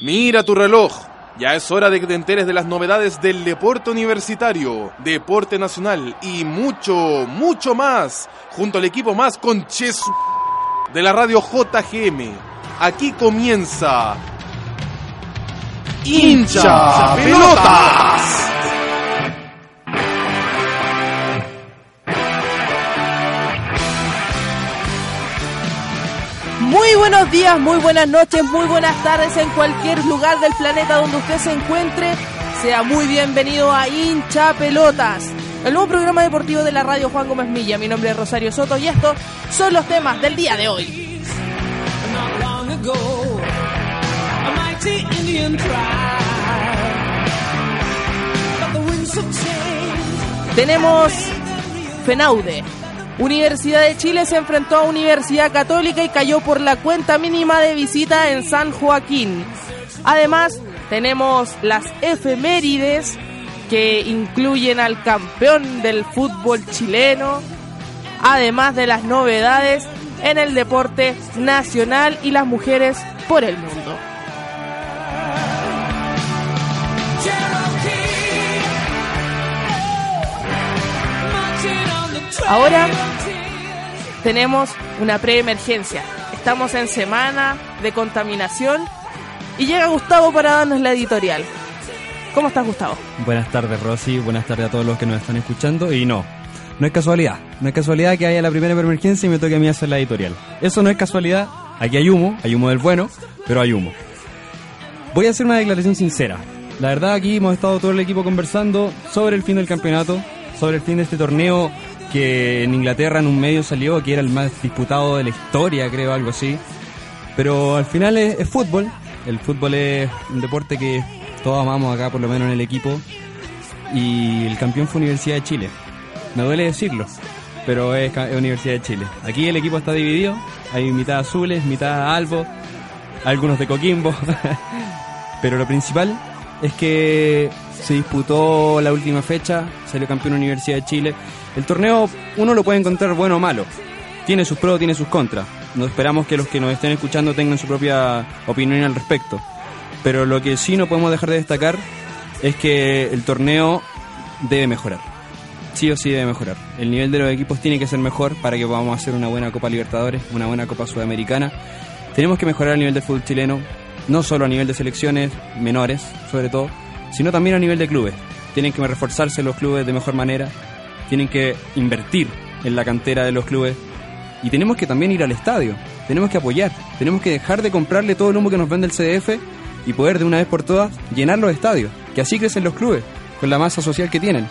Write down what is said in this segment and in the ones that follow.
Mira tu reloj. Ya es hora de que te enteres de las novedades del deporte universitario, deporte nacional y mucho, mucho más, junto al equipo más conches de la radio JGM. Aquí comienza hincha pelotas. Muy buenos días, muy buenas noches, muy buenas tardes en cualquier lugar del planeta donde usted se encuentre. Sea muy bienvenido a Hincha Pelotas, el nuevo programa deportivo de la radio Juan Gómez Milla. Mi nombre es Rosario Soto y estos son los temas del día de hoy. Tenemos Fenaude, Universidad de Chile se enfrentó a Universidad Católica y cayó por la cuenta mínima de visita en San Joaquín. Además, tenemos las efemérides que incluyen al campeón del fútbol chileno, además de las novedades en el deporte nacional y las mujeres por el mundo. Ahora tenemos una preemergencia. Estamos en semana de contaminación y llega Gustavo para darnos la editorial. ¿Cómo estás, Gustavo? Buenas tardes, Rosy. Buenas tardes a todos los que nos están escuchando. Y no, no es casualidad. No es casualidad que haya la primera emergencia y me toque a mí hacer la editorial. Eso no es casualidad. Aquí hay humo, hay humo del bueno, pero hay humo. Voy a hacer una declaración sincera. La verdad, aquí hemos estado todo el equipo conversando sobre el fin del campeonato, sobre el fin de este torneo que en Inglaterra en un medio salió que era el más disputado de la historia, creo, algo así. Pero al final es, fútbol. El fútbol es un deporte que todos amamos acá, por lo menos en el equipo. Y el campeón fue Universidad de Chile. Me duele decirlo, pero es, Universidad de Chile. Aquí el equipo está dividido. Hay mitad azules, mitad albo, algunos de Coquimbo. pero lo principal es que se disputó la última fecha, salió campeón Universidad de Chile el torneo uno lo puede encontrar bueno o malo. Tiene sus pros, tiene sus contras. No esperamos que los que nos estén escuchando tengan su propia opinión al respecto. Pero lo que sí no podemos dejar de destacar es que el torneo debe mejorar. Sí o sí debe mejorar. El nivel de los equipos tiene que ser mejor para que podamos hacer una buena Copa Libertadores, una buena Copa Sudamericana. Tenemos que mejorar el nivel del fútbol chileno, no solo a nivel de selecciones menores, sobre todo, sino también a nivel de clubes. Tienen que reforzarse los clubes de mejor manera, tienen que invertir en la cantera de los clubes y tenemos que también ir al estadio, tenemos que apoyar, tenemos que dejar de comprarle todo el humo que nos vende el CDF y poder de una vez por todas llenar los estadios, que así crecen los clubes, con la masa social que tienen.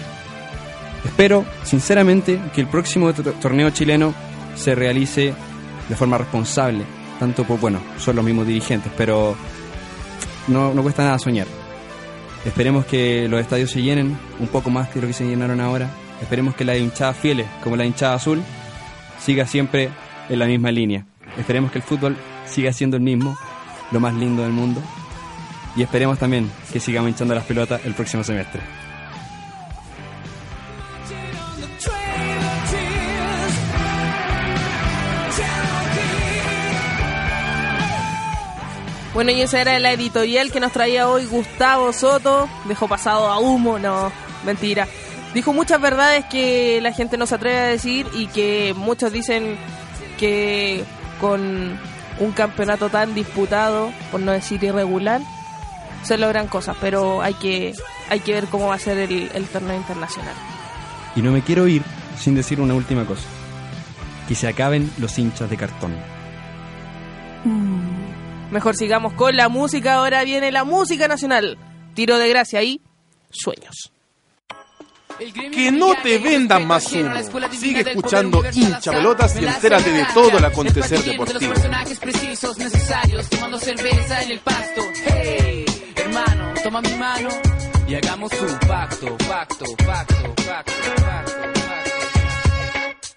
Espero, sinceramente, que el próximo torneo chileno se realice de forma responsable, tanto por, bueno, son los mismos dirigentes, pero no, no cuesta nada soñar. Esperemos que los estadios se llenen un poco más que lo que se llenaron ahora Esperemos que la hinchada fieles, como la hinchada azul, siga siempre en la misma línea. Esperemos que el fútbol siga siendo el mismo, lo más lindo del mundo. Y esperemos también que sigamos hinchando las pelotas el próximo semestre. Bueno, y esa era la editorial que nos traía hoy Gustavo Soto. Dejó pasado a humo, no, mentira dijo muchas verdades que la gente no se atreve a decir y que muchos dicen que con un campeonato tan disputado, por no decir irregular, se logran cosas, pero hay que, hay que ver cómo va a ser el, torneo internacional. Y no me quiero ir sin decir una última cosa. Que se acaben los hinchas de cartón. Mm. Mejor sigamos con la música. Ahora viene la música nacional. Tiro de gracia y sueños. Que no te vendan más humo. Sigue escuchando hincha pelotas y entérate de todo el acontecer deportivo. personajes precisos, necesarios, tomando cerveza en el pasto. Hey, hermano, toma mi mano y hagamos un pacto, pacto, pacto, pacto, pacto.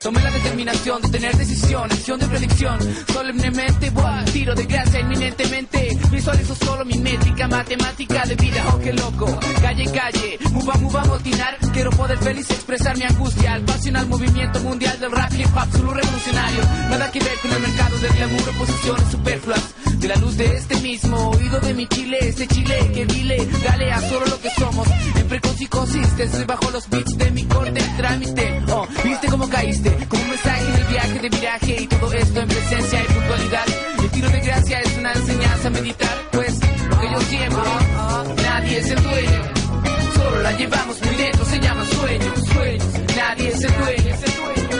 Tomé la determinación de tener decisión, acción de predicción. Solemnemente, buah, tiro de gracia inminentemente. Visualizo solo mi métrica, matemática de vida, oh qué loco. Calle, calle, muva, muva, motinar. Quiero poder feliz expresar mi angustia. Al pasional movimiento mundial del rap hip hop, solo revolucionario. Nada que ver con el mercado del glamour posiciones superfluas. De la luz de este mismo oído de mi Chile, este Chile que dile, dale a solo lo que somos. En precocicosis, estoy bajo los beats de mi corte, trámite. Oh, viste cómo caíste como un mensaje en el viaje de viraje y todo esto en presencia y puntualidad. El tiro de gracia es una enseñanza meditar, pues lo que yo siembro, nadie es el dueño. Solo la llevamos muy dentro, se llama sueño, sueños. Nadie es el dueño.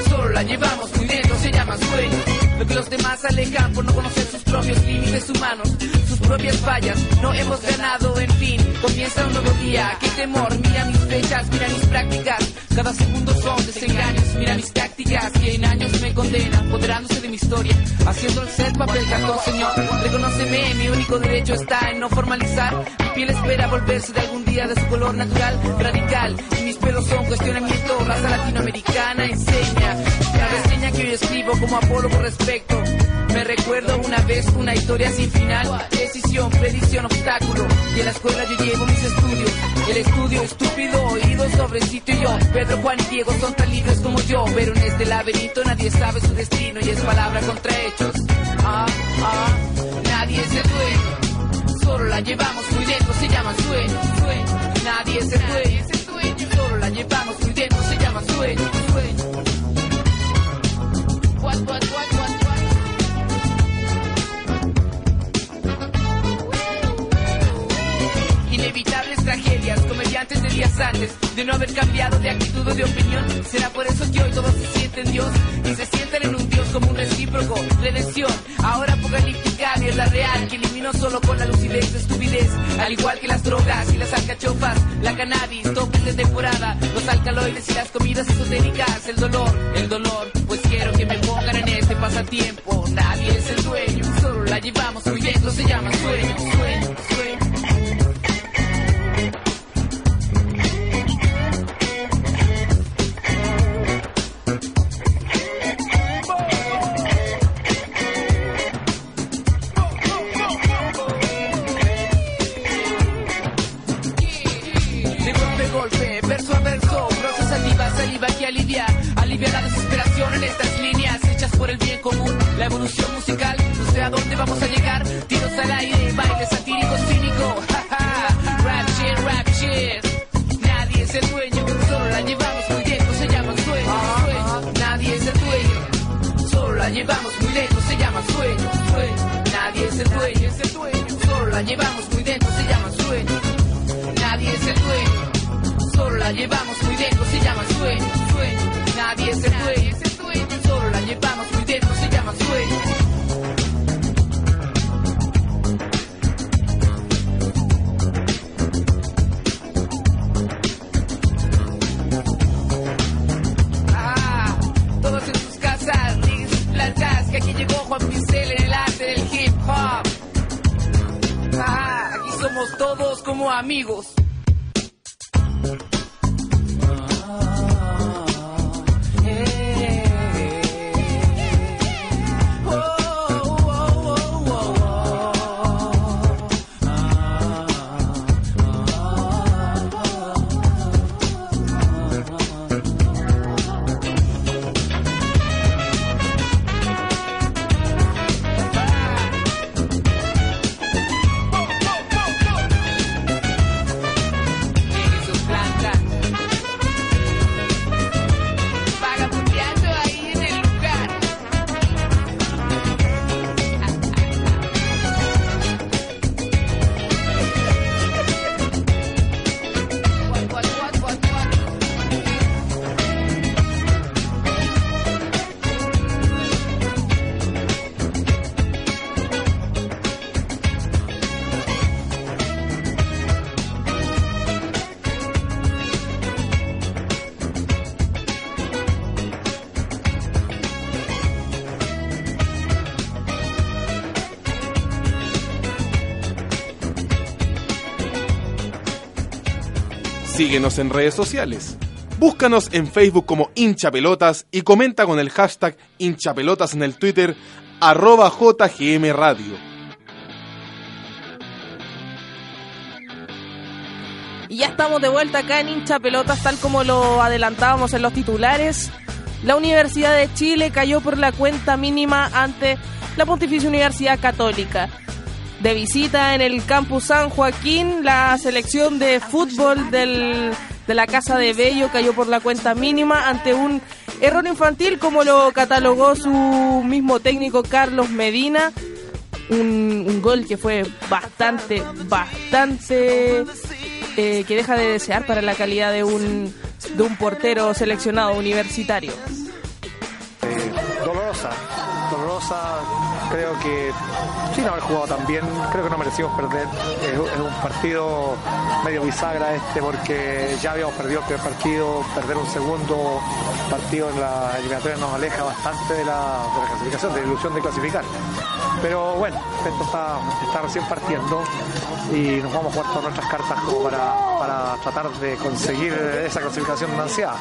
Solo la llevamos muy dentro, se llama sueño. Lo que los demás alejan por no conocer sus propios límites humanos, sus propias fallas. No hemos ganado, en fin, comienza un nuevo día. Qué temor, mira mis fechas, mira mis prácticas. Cada segundo son desengaños, mira mis tácticas. Que en años me condenan, apoderándose de mi historia. Haciendo el set papel señor. Reconóceme, mi único derecho está en no formalizar. Mi piel espera volverse de algún día de su color natural, radical. Y mis pelos son cuestionamiento, raza latinoamericana enseña. La reseña que hoy escribo como apólogo respecto. Me recuerdo una vez una historia sin final, decisión, predicción, obstáculo. Y en la escuela yo llevo mis estudios. El estudio estúpido, oído sobre sitio y yo. Pedro, Juan y Diego son tan libres como yo. Pero en este laberinto nadie sabe su destino y es palabra contra hechos. Ah, ah, nadie es el dueño. Solo la llevamos muy dentro, se llama sueño. Nadie es el dueño. Solo la llevamos muy dentro, se llama sueño. What, what, what, comediantes de días antes de no haber cambiado de actitud o de opinión. Será por eso que hoy todos se sienten Dios y se sienten en un Dios como un recíproco. Redención, ahora apocalíptica, mierda real que eliminó solo con la lucidez, estupidez. Al igual que las drogas y las alcachofas, la cannabis, toques de temporada, los alcaloides y las comidas esotéricas. El dolor, el dolor, pues quiero que me pongan en este pasatiempo. Nadie es el dueño, solo la llevamos muy dentro, se llama sueño, sueño, sueño. Común. La evolución musical, no sé a dónde vamos a llegar, tiros al aire, baile satírico, cínico, jaja, rap shit, rap shit. Nadie es el dueño, solo la llevamos muy dentro, se llama sueño, sueño. Nadie es el dueño, solo la llevamos muy dentro, se llama sueño, sueño. Nadie es el dueño, es solo la llevamos muy dentro, se llama sueño. Nadie es el dueño, solo la llevamos muy dentro, se llama sueño, sueño. Nadie es el dueño, Síguenos en redes sociales. Búscanos en Facebook como hinchapelotas y comenta con el hashtag hinchapelotas en el Twitter arroba JGM Radio. Y ya estamos de vuelta acá en hincha pelotas, tal como lo adelantábamos en los titulares. La Universidad de Chile cayó por la cuenta mínima ante la Pontificia Universidad Católica. De visita en el campus San Joaquín, la selección de fútbol del, de la Casa de Bello cayó por la cuenta mínima ante un error infantil, como lo catalogó su mismo técnico Carlos Medina. Un, gol que fue bastante, bastante eh, que deja de desear para la calidad de un, de un portero seleccionado universitario. Eh, dolorosa, creo que sin haber jugado tan bien, creo que no merecimos perder. Es, un partido medio bisagra este porque ya habíamos perdido el primer partido, perder un segundo partido en la eliminatoria nos aleja bastante de la, de la clasificación, de la ilusión de clasificar. Pero bueno, esto está, está recién partiendo y nos vamos a jugar todas nuestras cartas como para, para tratar de conseguir esa clasificación ansiada.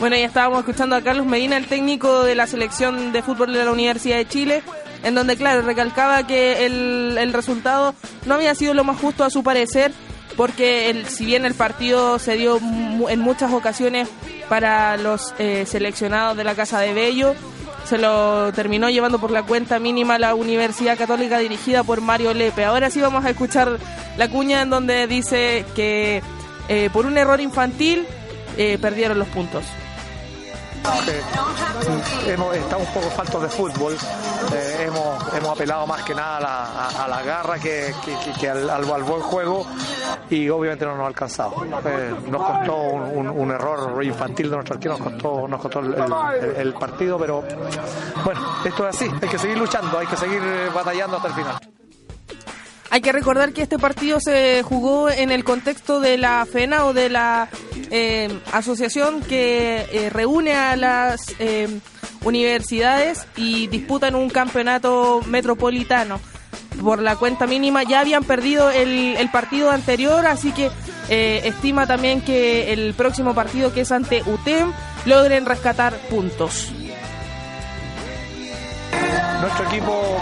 Bueno, ya estábamos escuchando a Carlos Medina, el técnico de la selección de fútbol de la Universidad de Chile, en donde, claro, recalcaba que el, el resultado no había sido lo más justo a su parecer, porque el, si bien el partido se dio en muchas ocasiones para los eh, seleccionados de la Casa de Bello, se lo terminó llevando por la cuenta mínima la Universidad Católica dirigida por Mario Lepe. Ahora sí vamos a escuchar la cuña en donde dice que eh, por un error infantil eh, perdieron los puntos. Eh, hemos, estamos un poco faltos de fútbol. Eh, hemos, hemos apelado más que nada a la, garra que, al, buen juego y obviamente no nos ha alcanzado. Eh, nos costó un, error infantil de nuestro arquero, nos costó, nos costó el partido, pero bueno, esto es así. Hay que seguir luchando, hay que seguir eh, batallando hasta el final. Hay que recordar que este partido se jugó en el contexto de la FENA o de la eh, asociación que eh, reúne a las eh, universidades y disputan un campeonato metropolitano. Por la cuenta mínima ya habían perdido el, el partido anterior, así que eh, estima también que el próximo partido que es ante UTEM logren rescatar puntos. Nuestro equipo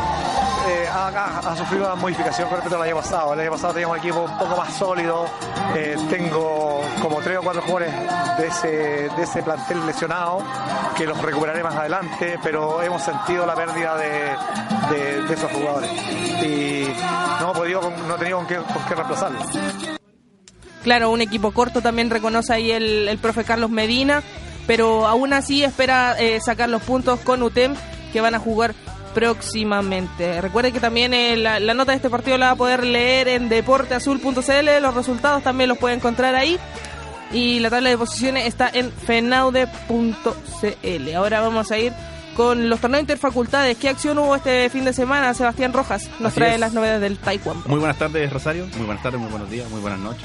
eh, ha, sufrido una modificación con respecto al año pasado. El año pasado teníamos un equipo un poco más sólido. Eh, tengo como tres o cuatro jugadores de ese, de ese plantel lesionado que los recuperaré más adelante, pero hemos sentido la pérdida de, de- esos jugadores. Y no hemos podido, no he tenido con qué, reemplazarlos. Claro, un equipo corto también reconoce ahí el, el profe Carlos Medina, pero aún así espera eh, sacar los puntos con UTEM que van a jugar próximamente. Recuerde que también eh, la, la nota de este partido la va a poder leer en deporteazul.cl, los resultados también los puede encontrar ahí. Y la tabla de posiciones está en fenaude.cl. Ahora vamos a ir con los torneos interfacultades. ¿Qué acción hubo este fin de semana? Sebastián Rojas nos Así trae es. las novedades del taekwondo. Muy buenas tardes, Rosario. Muy buenas tardes, muy buenos días, muy buenas noches.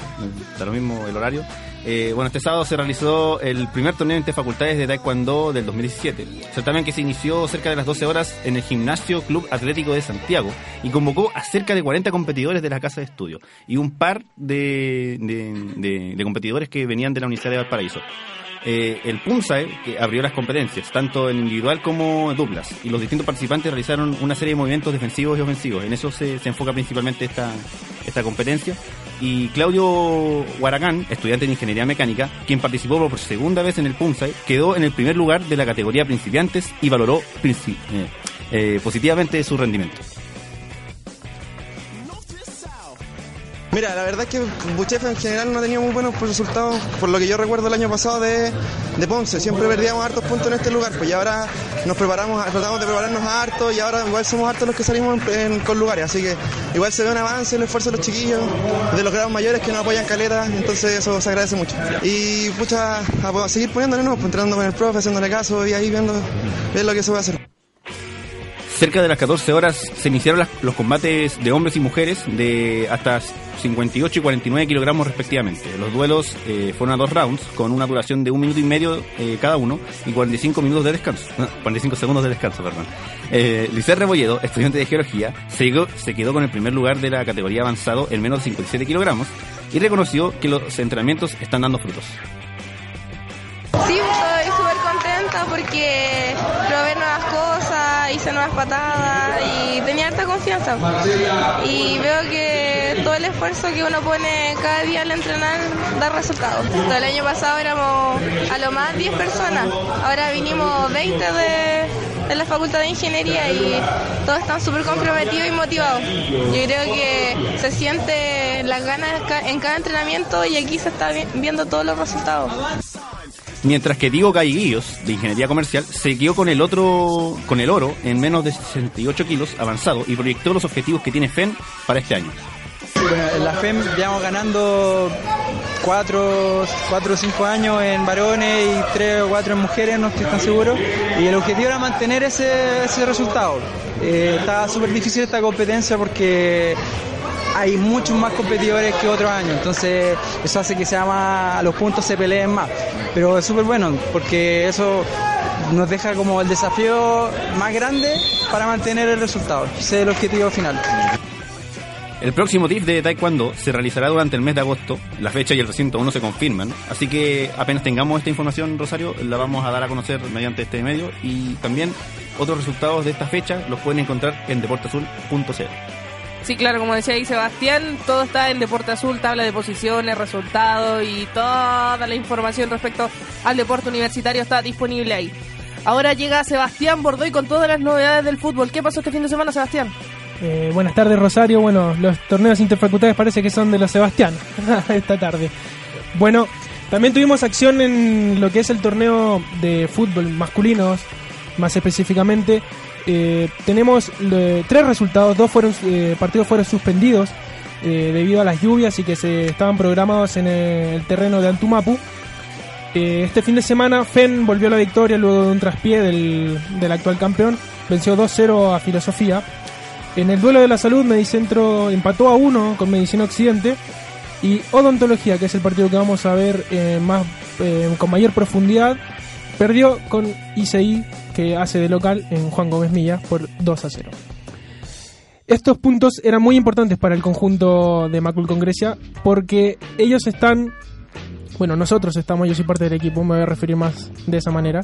Da lo mismo el horario. Eh, bueno, este sábado se realizó el primer torneo interfacultades de Taekwondo del 2017. Certamen que se inició cerca de las 12 horas en el Gimnasio Club Atlético de Santiago y convocó a cerca de 40 competidores de la casa de estudio y un par de, de- de- de competidores que venían de la Universidad de Valparaíso. Eh, el PUMSAE, que abrió las competencias, tanto en individual como en duplas, y los distintos participantes realizaron una serie de movimientos defensivos y ofensivos. En eso se, se enfoca principalmente esta, esta competencia. Y Claudio Huaracán, estudiante de Ingeniería Mecánica, quien participó por segunda vez en el PUMSAE, quedó en el primer lugar de la categoría principiantes y valoró princi- eh, eh, positivamente su rendimiento. Mira, la verdad es que Buchef en general no tenido muy buenos resultados, por lo que yo recuerdo el año pasado de, de Ponce. Siempre perdíamos hartos puntos en este lugar, pues y ahora nos preparamos, tratamos de prepararnos a harto y ahora igual somos hartos los que salimos en- en- con lugares. Así que igual se ve un avance, el esfuerzo de los chiquillos, de los grados mayores que nos apoyan caleta, entonces eso se agradece mucho. Y pucha, a, a seguir poniéndole, ¿no? Pues entrando con el profe, haciéndole caso y ahí viendo, ver lo que se puede hacer. Cerca de las 14 horas se iniciaron los combates de hombres y mujeres de hasta 58 y 49 kilogramos respectivamente. Los duelos eh, fueron a dos rounds con una duración de un minuto y medio eh, cada uno y 45 minutos de descanso. No, 45 segundos de descanso, perdón. Eh, Licer Rebolledo, estudiante de geología, se, quedó con el primer lugar de la categoría avanzado en menos de 57 kilogramos y reconoció que los entrenamientos están dando frutos. Sí, porque probé nuevas cosas, hice nuevas patadas y tenía harta confianza. Y veo que todo el esfuerzo que uno pone cada día al entrenar da resultados. El año pasado éramos a lo más 10 personas, ahora vinimos 20 de, de la Facultad de Ingeniería y todos están súper comprometidos y motivados. Yo creo que se siente las ganas en cada entrenamiento y aquí se está vi- viendo todos los resultados. Mientras que Diego Galleguillos, de Ingeniería Comercial, se quedó con el otro, con el oro en menos de 68 kilos avanzado y proyectó los objetivos que tiene FEN para este año. En la FEM llevamos ganando cuatro, cuatro o cinco años en varones y tres o cuatro en mujeres, no estoy tan seguro. Y el objetivo era mantener ese, ese resultado. Eh, está súper difícil esta competencia porque hay muchos más competidores que otros años, entonces eso hace que sea más, los puntos se peleen más. Pero es súper bueno porque eso nos deja como el desafío más grande para mantener el resultado. Ese es el objetivo final. El próximo TIF de Taekwondo se realizará durante el mes de agosto. La fecha y el recinto aún no se confirman. Así que apenas tengamos esta información, Rosario, la vamos a dar a conocer mediante este medio. Y también otros resultados de esta fecha los pueden encontrar en deporteazul.cl. Sí, claro, como decía ahí Sebastián, todo está en Deporte Azul, tabla de posiciones, resultados y toda la información respecto al deporte universitario está disponible ahí. Ahora llega Sebastián Bordoy con todas las novedades del fútbol. ¿Qué pasó este fin de semana, Sebastián? Eh, buenas tardes, Rosario. Bueno, los torneos interfacultades parece que son de los Sebastián esta tarde. Bueno, también tuvimos acción en lo que es el torneo de fútbol masculinos, más específicamente. Eh, tenemos tres resultados, dos fueron eh, partidos fueron suspendidos eh, debido a las lluvias y que se estaban programados en el terreno de Antumapu. Este fin de semana FEN volvió a la victoria luego de un traspié del, del actual campeón, venció 2-0 a Filosofía. En el duelo de la salud, Medicentro empató a 1 con Medicina Occidente. Y Odontología, que es el partido que vamos a ver eh, más, eh, con mayor profundidad, perdió con ICI, que hace de local en Juan Gómez Milla, por 2 a 0. Estos puntos eran muy importantes para el conjunto de Macul con Grecia, porque ellos están, bueno, nosotros estamos, yo soy parte del equipo, me voy a referir más de esa manera,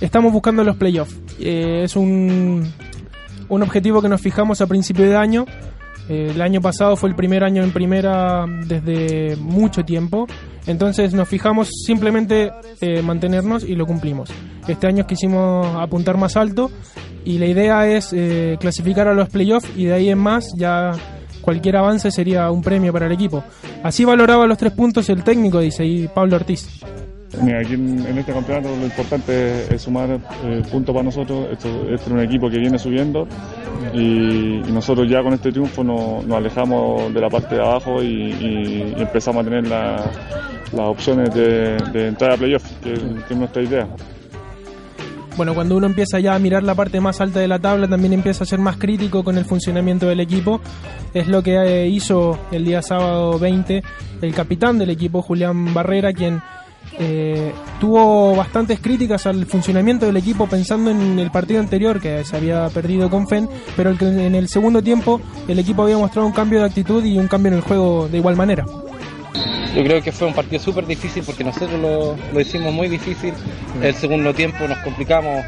estamos buscando los playoffs. Eh, es un, un objetivo que nos fijamos a principio de año. Eh, el año pasado fue el primer año en primera desde mucho tiempo. Entonces nos fijamos simplemente eh, mantenernos y lo cumplimos. Este año quisimos apuntar más alto y la idea es eh, clasificar a los playoffs y de ahí en más ya cualquier avance sería un premio para el equipo. Así valoraba los tres puntos el técnico, dice y Pablo Ortiz. Mira, aquí en, este campeonato lo importante es, sumar eh, puntos para nosotros. Esto, este es un equipo que viene subiendo y, nosotros ya con este triunfo no- nos alejamos de la parte de abajo y, empezamos a tener la- las opciones de, de entrar a playoff, que, que es nuestra idea. Bueno, cuando uno empieza ya a mirar la parte más alta de la tabla, también empieza a ser más crítico con el funcionamiento del equipo. Es lo que eh, hizo el día sábado 20 el capitán del equipo, Julián Barrera, quien eh, tuvo bastantes críticas al funcionamiento del equipo pensando en el partido anterior que se había perdido con FEN, pero el que en el segundo tiempo el equipo había mostrado un cambio de actitud y un cambio en el juego de igual manera. Yo creo que fue un partido súper difícil porque nosotros lo, lo hicimos muy difícil. El segundo tiempo nos complicamos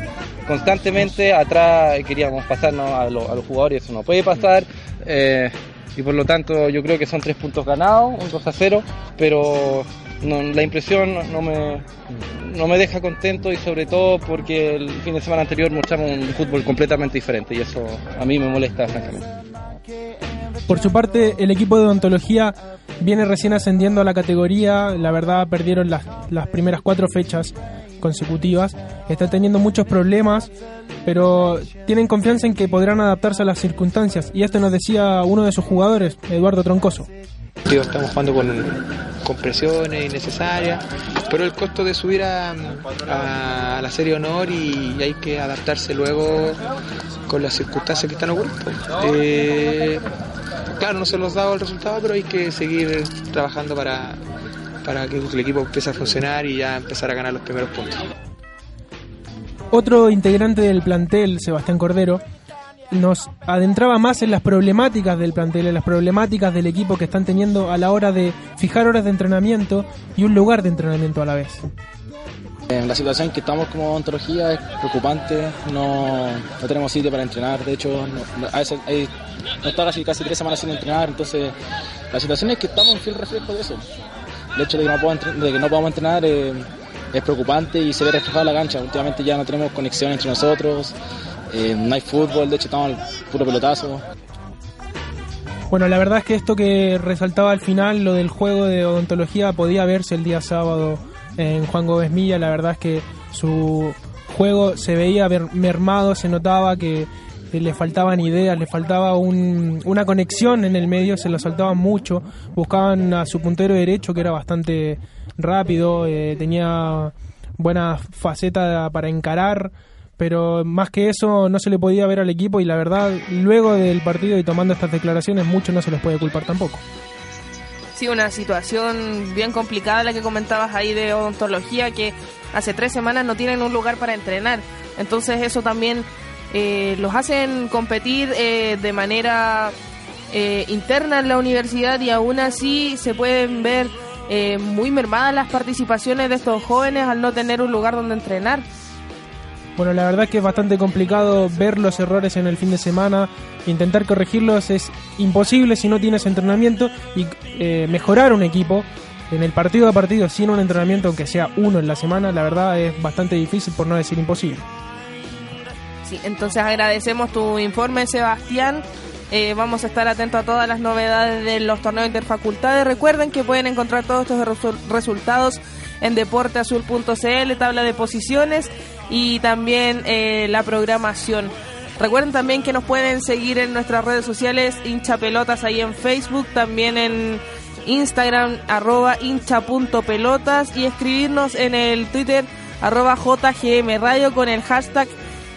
constantemente. Atrás queríamos pasarnos a, lo- a los jugadores, eso no puede pasar. eh, y por lo tanto yo creo que son tres puntos ganados, un 2 a 0, pero no- la impresión no me, no me deja contento y sobre todo porque el fin de semana anterior mostramos un fútbol completamente diferente y eso a mí me molesta francamente. Por su parte, el equipo de odontología viene recién ascendiendo a la categoría. La verdad, perdieron las, las primeras cuatro fechas consecutivas. Está teniendo muchos problemas, pero tienen confianza en que podrán adaptarse a las circunstancias. Y esto nos decía uno de sus jugadores, Eduardo Troncoso. Digo, estamos jugando con, con presiones innecesarias, pero el costo de subir a, la serie honor y, hay que adaptarse luego con las circunstancias que están ocurriendo. Eh, claro, no se los dado el resultado, pero hay que seguir trabajando para, para que el equipo empiece a funcionar y ya empezar a ganar los primeros puntos. Otro integrante del plantel, Sebastián Cordero, nos adentraba más en las problemáticas del plantel, en las problemáticas del equipo que están teniendo a la hora de fijar horas de entrenamiento y un lugar de entrenamiento a la vez. En la situación que estamos como odontología es preocupante, no, no tenemos sitio para entrenar, de hecho no, a está casi, casi tres semanas sin entrenar, entonces la situación es que estamos en fiel reflejo de eso. El hecho de que no, puedo podamos entrenar eh, es preocupante y se ve reflejado en la cancha. Últimamente ya no tenemos conexión entre nosotros, eh, no hay fútbol, de hecho estamos al puro pelotazo. Bueno, la verdad es que esto que resaltaba al final, lo del juego de odontología, podía verse el día sábado en Juan Gómez Milla. La verdad es que su juego se veía mermado, se notaba que que le faltaban ideas, le faltaba un- una conexión en el medio, se lo saltaban mucho. Buscaban a su puntero derecho, que era bastante rápido, eh, tenía buena faceta para encarar pero más que eso no se le podía ver al equipo y la verdad luego del partido y tomando estas declaraciones mucho no se les puede culpar tampoco. Sí, una situación bien complicada la que comentabas ahí de odontología, que hace tres semanas no tienen un lugar para entrenar. Entonces eso también eh, los hacen competir eh, de manera eh, interna en la universidad y aún así se pueden ver eh, muy mermadas las participaciones de estos jóvenes al no tener un lugar donde entrenar. Bueno, la verdad que es bastante complicado ver los errores en el fin de semana, intentar corregirlos es imposible si no tienes entrenamiento y eh, mejorar un equipo en el partido a partido sin un entrenamiento, aunque sea uno en la semana, la verdad es bastante difícil por no decir imposible. Sí, entonces agradecemos tu informe, Sebastián. Eh, vamos a estar atentos a todas las novedades de los torneos interfacultades. Recuerden que pueden encontrar todos estos resu- resultados en deporteazul.cl, tabla de posiciones y también eh, la programación. Recuerden también que nos pueden seguir en nuestras redes sociales, hincha pelotas ahí en Facebook, también en Instagram, arroba hincha.pelotas y escribirnos en el Twitter, arroba JGM Radio con el hashtag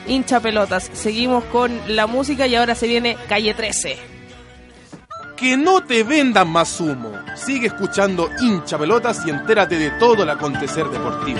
hincha pelotas. Seguimos con la música y ahora se viene Calle 13. Que no te vendan más humo. Sigue escuchando hincha pelotas y entérate de todo el acontecer deportivo.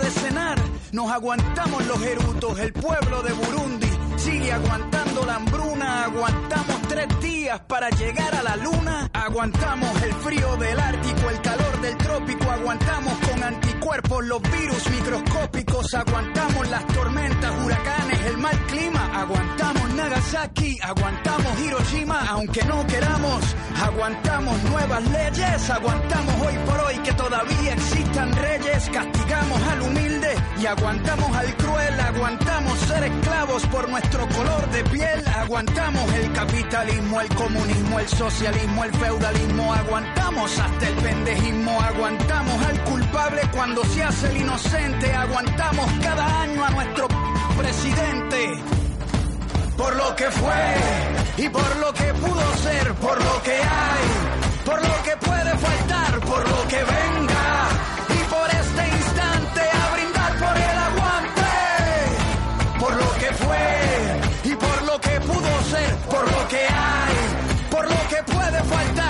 de cenar, nos aguantamos los erutos. El pueblo de Burundi sigue aguantando la hambruna. Aguantamos tres días para llegar a la luna. Aguantamos el frío del Ártico, el calor del trópico. Aguantamos con anticuerpos los virus microscópicos. Aguantamos las tormentas, huracanes, el mal clima. Aguantamos Nagasaki, aguantamos Hiroshima, aunque no queramos. Aguantamos nuevas leyes, aguantamos hoy por hoy que todavía existan reyes. Castigamos al humilde y aguantamos al cruel. Aguantamos ser esclavos por nuestro color de piel. Aguantamos el capitalismo, el comunismo, el socialismo, el feudalismo. Aguantamos hasta el pendejismo. Al culpable cuando se hace el inocente. Aguantamos cada año a nuestro presidente. Por lo que fue y por lo que pudo ser, por lo que hay, por lo que puede faltar, por lo que venga y por este instante a brindar por el aguante. Por lo que fue y por lo que pudo ser, por lo que hay, por lo que puede faltar,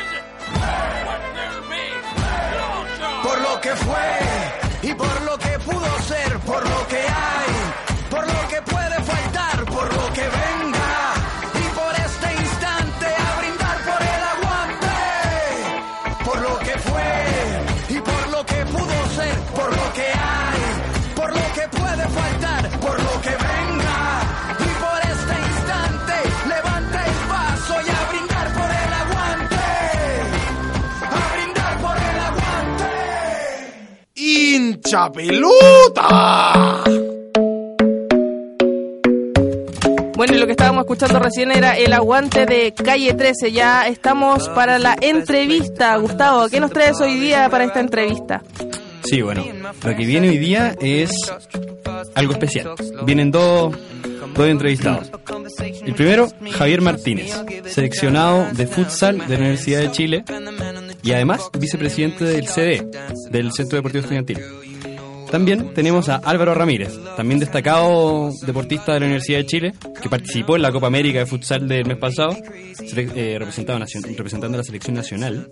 Que fue y por lo ¡Hincha pelota! Bueno, y lo que estábamos escuchando recién era el aguante de Calle 13. Ya estamos para la entrevista. Gustavo, ¿qué nos traes hoy día para esta entrevista? Sí, bueno, lo que viene hoy día es algo especial. Vienen dos, dos entrevistados. El primero, Javier Martínez, seleccionado de futsal de la Universidad de Chile y además vicepresidente del CD, del Centro Deportivo Estudiantil. También tenemos a Álvaro Ramírez, también destacado deportista de la Universidad de Chile, que participó en la Copa América de Futsal del mes pasado, eh, representando a la selección nacional.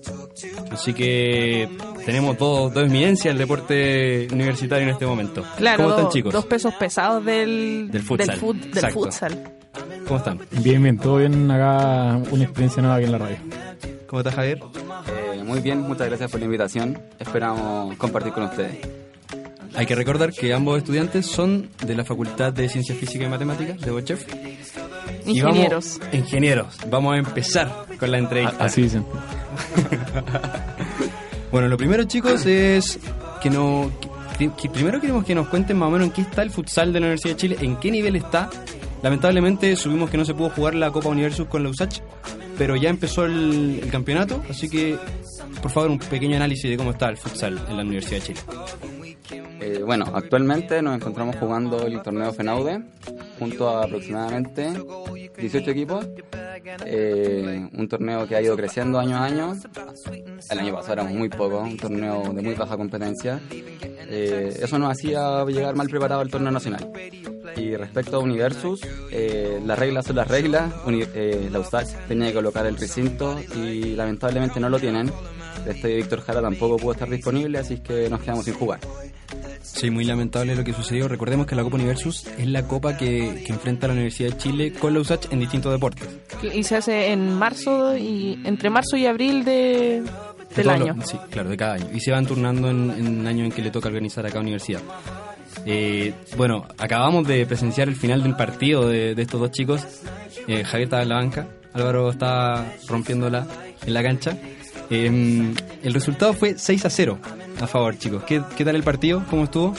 Así que tenemos dos, dos eminencias del deporte universitario en este momento. Claro, ¿Cómo están dos- chicos? dos pesos pesados del, Del futsal. fut- del futsal. ¿Cómo están? Bien, bien, todo bien acá, una experiencia nueva aquí en la radio. ¿Cómo estás Javier? Eh, muy bien, muchas gracias por la invitación. Esperamos compartir con ustedes. Hay que recordar que ambos estudiantes son de la Facultad de Ciencias Físicas y Matemáticas de Bochef. Y vamos- Ingenieros. ingenieros. Vamos a empezar con la entrevista. A- así dicen. Bueno, lo primero, chicos, es que no. que- que primero queremos que nos cuenten más o menos en qué está el futsal de la Universidad de Chile, en qué nivel está. Lamentablemente subimos que no se pudo jugar la Copa Universus con la USACH, pero ya empezó el, el campeonato, así que por favor un pequeño análisis de cómo está el futsal en la Universidad de Chile. Eh, bueno, actualmente nos encontramos jugando el torneo FENAUDE junto a aproximadamente 18 equipos. Eh, un torneo que ha ido creciendo año a año. El año pasado era muy poco, un torneo de muy baja competencia. Eh, eso nos hacía llegar mal preparado al torneo nacional. Y respecto a Universus, eh, las reglas son las reglas. Uni- eh, la USAC tenía que colocar el recinto y lamentablemente no lo tienen. El estadio Víctor Jara tampoco pudo estar disponible, así que nos quedamos sin jugar. Sí, muy lamentable lo que sucedió. Recordemos que la Copa Universus es la copa que, que enfrenta a la Universidad de Chile con la USACH en distintos deportes. Y se hace en marzo y entre marzo y abril de, De del todos año. los- sí, claro, de cada año. Y se van turnando en, en año en que le toca organizar a cada universidad. Eh, bueno, acabamos de presenciar el final del partido de, de estos dos chicos. Eh, Javier estaba en la banca, Álvaro estaba rompiéndola en la cancha. Eh, el resultado fue 6 a 0 a favor, chicos. ¿Qué, tal el partido? ¿Cómo estuvo?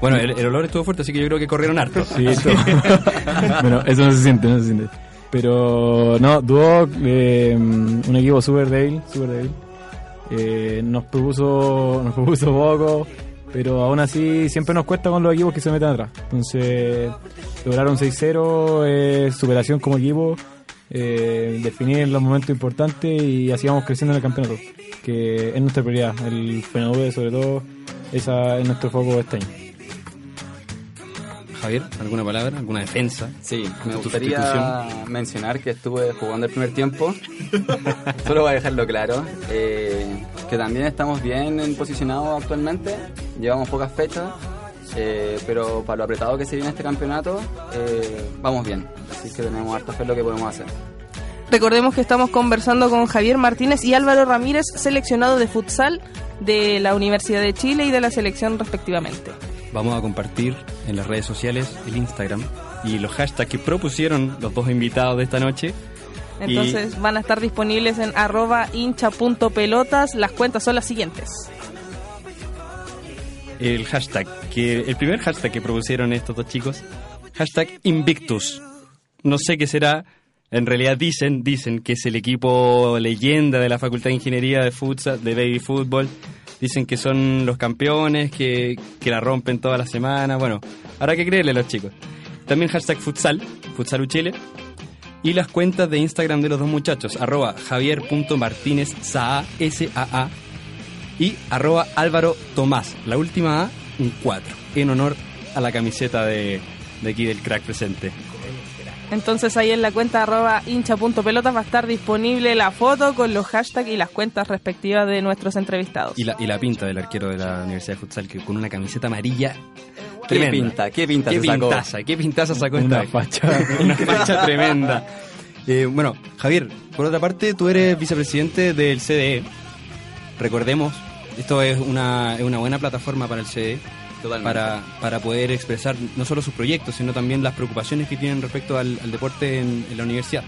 Bueno, el, olor estuvo fuerte, así que yo creo que corrieron harto. Sí, esto- bueno, eso no se siente, no se siente. Pero no, Duoc, eh, un equipo súper débil, súper débil. Eh, nos propuso nos propuso poco, pero aún así siempre nos cuesta con los equipos que se meten atrás. Entonces, lograron 6-0, eh, superación como equipo, eh, definir los momentos importantes y así vamos creciendo en el campeonato, que es nuestra prioridad. El FNV, sobre todo, esa es nuestro foco este año. Javier, ¿alguna palabra? ¿Alguna defensa? Sí, me Tu gustaría mencionar que estuve jugando el primer tiempo. Solo voy a dejarlo claro. eh, que también estamos bien en- posicionados actualmente. Llevamos pocas fechas. Eh, pero para lo apretado que se viene este campeonato, eh, vamos bien. Así que tenemos harta fe en lo que podemos hacer. Recordemos que estamos conversando con Javier Martínez y Álvaro Ramírez, seleccionado de futsal de la Universidad de Chile y de la selección respectivamente. Vamos a compartir en las redes sociales el Instagram y los hashtags que propusieron los dos invitados de esta noche. Y- Entonces van a estar disponibles en arroba hincha.pelotas. Las cuentas son las siguientes. El hashtag, que el primer hashtag que propusieron estos dos chicos, hashtag Invictus. No sé qué será, en realidad dicen, dicen que es el equipo leyenda de la Facultad de Ingeniería de futsal, de baby fútbol. Dicen que son los campeones, que, que la rompen toda la semana. Bueno, habrá que creerle a los chicos. También hashtag futsal, futsal Chile. Y las cuentas de Instagram de los dos muchachos, arroba y arroba Álvaro Tomás. La última A, un 4, en honor a la camiseta de, de aquí del crack presente. Entonces ahí en la cuenta arroba hincha.pelotas va a estar disponible la foto con los hashtags y las cuentas respectivas de nuestros entrevistados. Y la, y la pinta del arquero de la Universidad de Futsal, que con una camiseta amarilla. ¿Qué tremenda. pinta? ¿Qué pinta ¿Qué se sacó? pintaza? ¿Qué pintaza sacó Una esta facha. una facha tremenda. Eh, bueno, Javier, por otra parte, tú eres vicepresidente del CDE. Recordemos, esto es una, es una buena plataforma para el CDE. Totalmente. Para, para poder expresar no solo sus proyectos, sino también las preocupaciones que tienen respecto al, al deporte en, en la universidad.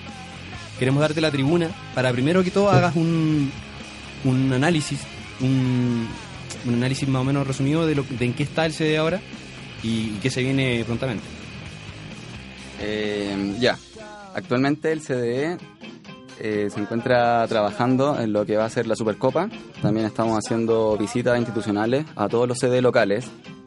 Queremos darte la tribuna para primero que todo hagas un, un análisis, un, un análisis más o menos resumido de, lo, de en qué está el CDE ahora y, y qué se viene prontamente. Eh, ya, actualmente el CDE eh, se encuentra trabajando en lo que va a ser la Supercopa. También estamos haciendo visitas institucionales a todos los CDE locales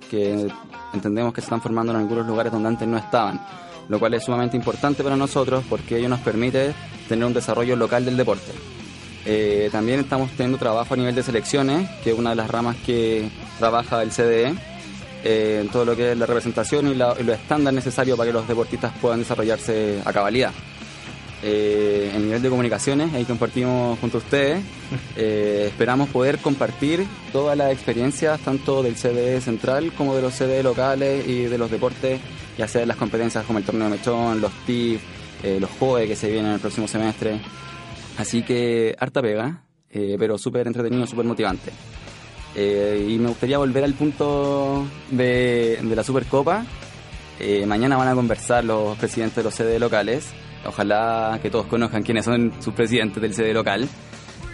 que entendemos que se están formando en algunos lugares donde antes no estaban, lo cual es sumamente importante para nosotros porque ello nos permite tener un desarrollo local del deporte. Eh, también estamos teniendo trabajo a nivel de selecciones, que es una de las ramas que trabaja el CDE, eh, en todo lo que es la representación y, la- y los estándares necesarios para que los deportistas puedan desarrollarse a cabalidad. Eh, en nivel de comunicaciones, ahí compartimos junto a ustedes, eh, esperamos poder compartir todas las experiencias, tanto del CDE central como de los CDE locales y de los deportes, ya sea las competencias como el torneo de mechón, los TIF, eh, los JOE que se vienen el próximo semestre. Así que harta pega, eh, pero súper entretenido, súper motivante. Eh, y me gustaría volver al punto de, de la Supercopa. Eh, mañana van a conversar los presidentes de los CD locales. Ojalá que todos conozcan quiénes son sus presidentes del CD local.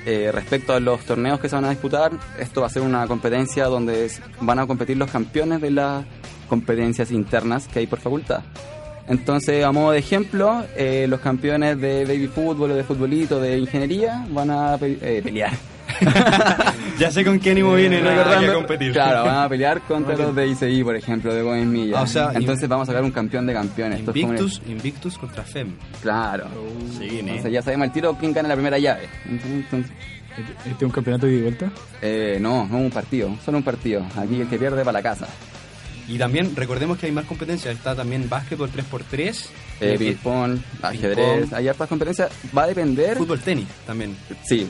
Eh, respecto a los torneos que se van a disputar, esto va a ser una competencia donde van a competir los campeones de las competencias internas que hay por facultad. Entonces, a modo de ejemplo, eh, los campeones de baby fútbol de futbolito, de ingeniería, van a eh, pelear. Ya sé con qué ánimo viene ¿no? Recordando- a competir. Claro, van a pelear contra los de ICI, por ejemplo, de Gómez Milla. Ah, o sea, Entonces vamos a sacar un campeón de campeones. Esto es como- Invictus, Invictus contra FEM. Claro. Se viene. Entonces ya sabemos al tiro quién gana la primera llave. Entonces, ¿Este es un campeonato de ida y vuelta? eh, no, no un partido, solo un partido. Aquí el que pierde para la casa. Y también recordemos que hay más competencias. Está también básquetbol 3x3. Eh, ping-pong, ajedrez, hay hartas competencias. Va a depender. Fútbol tenis también. Sí.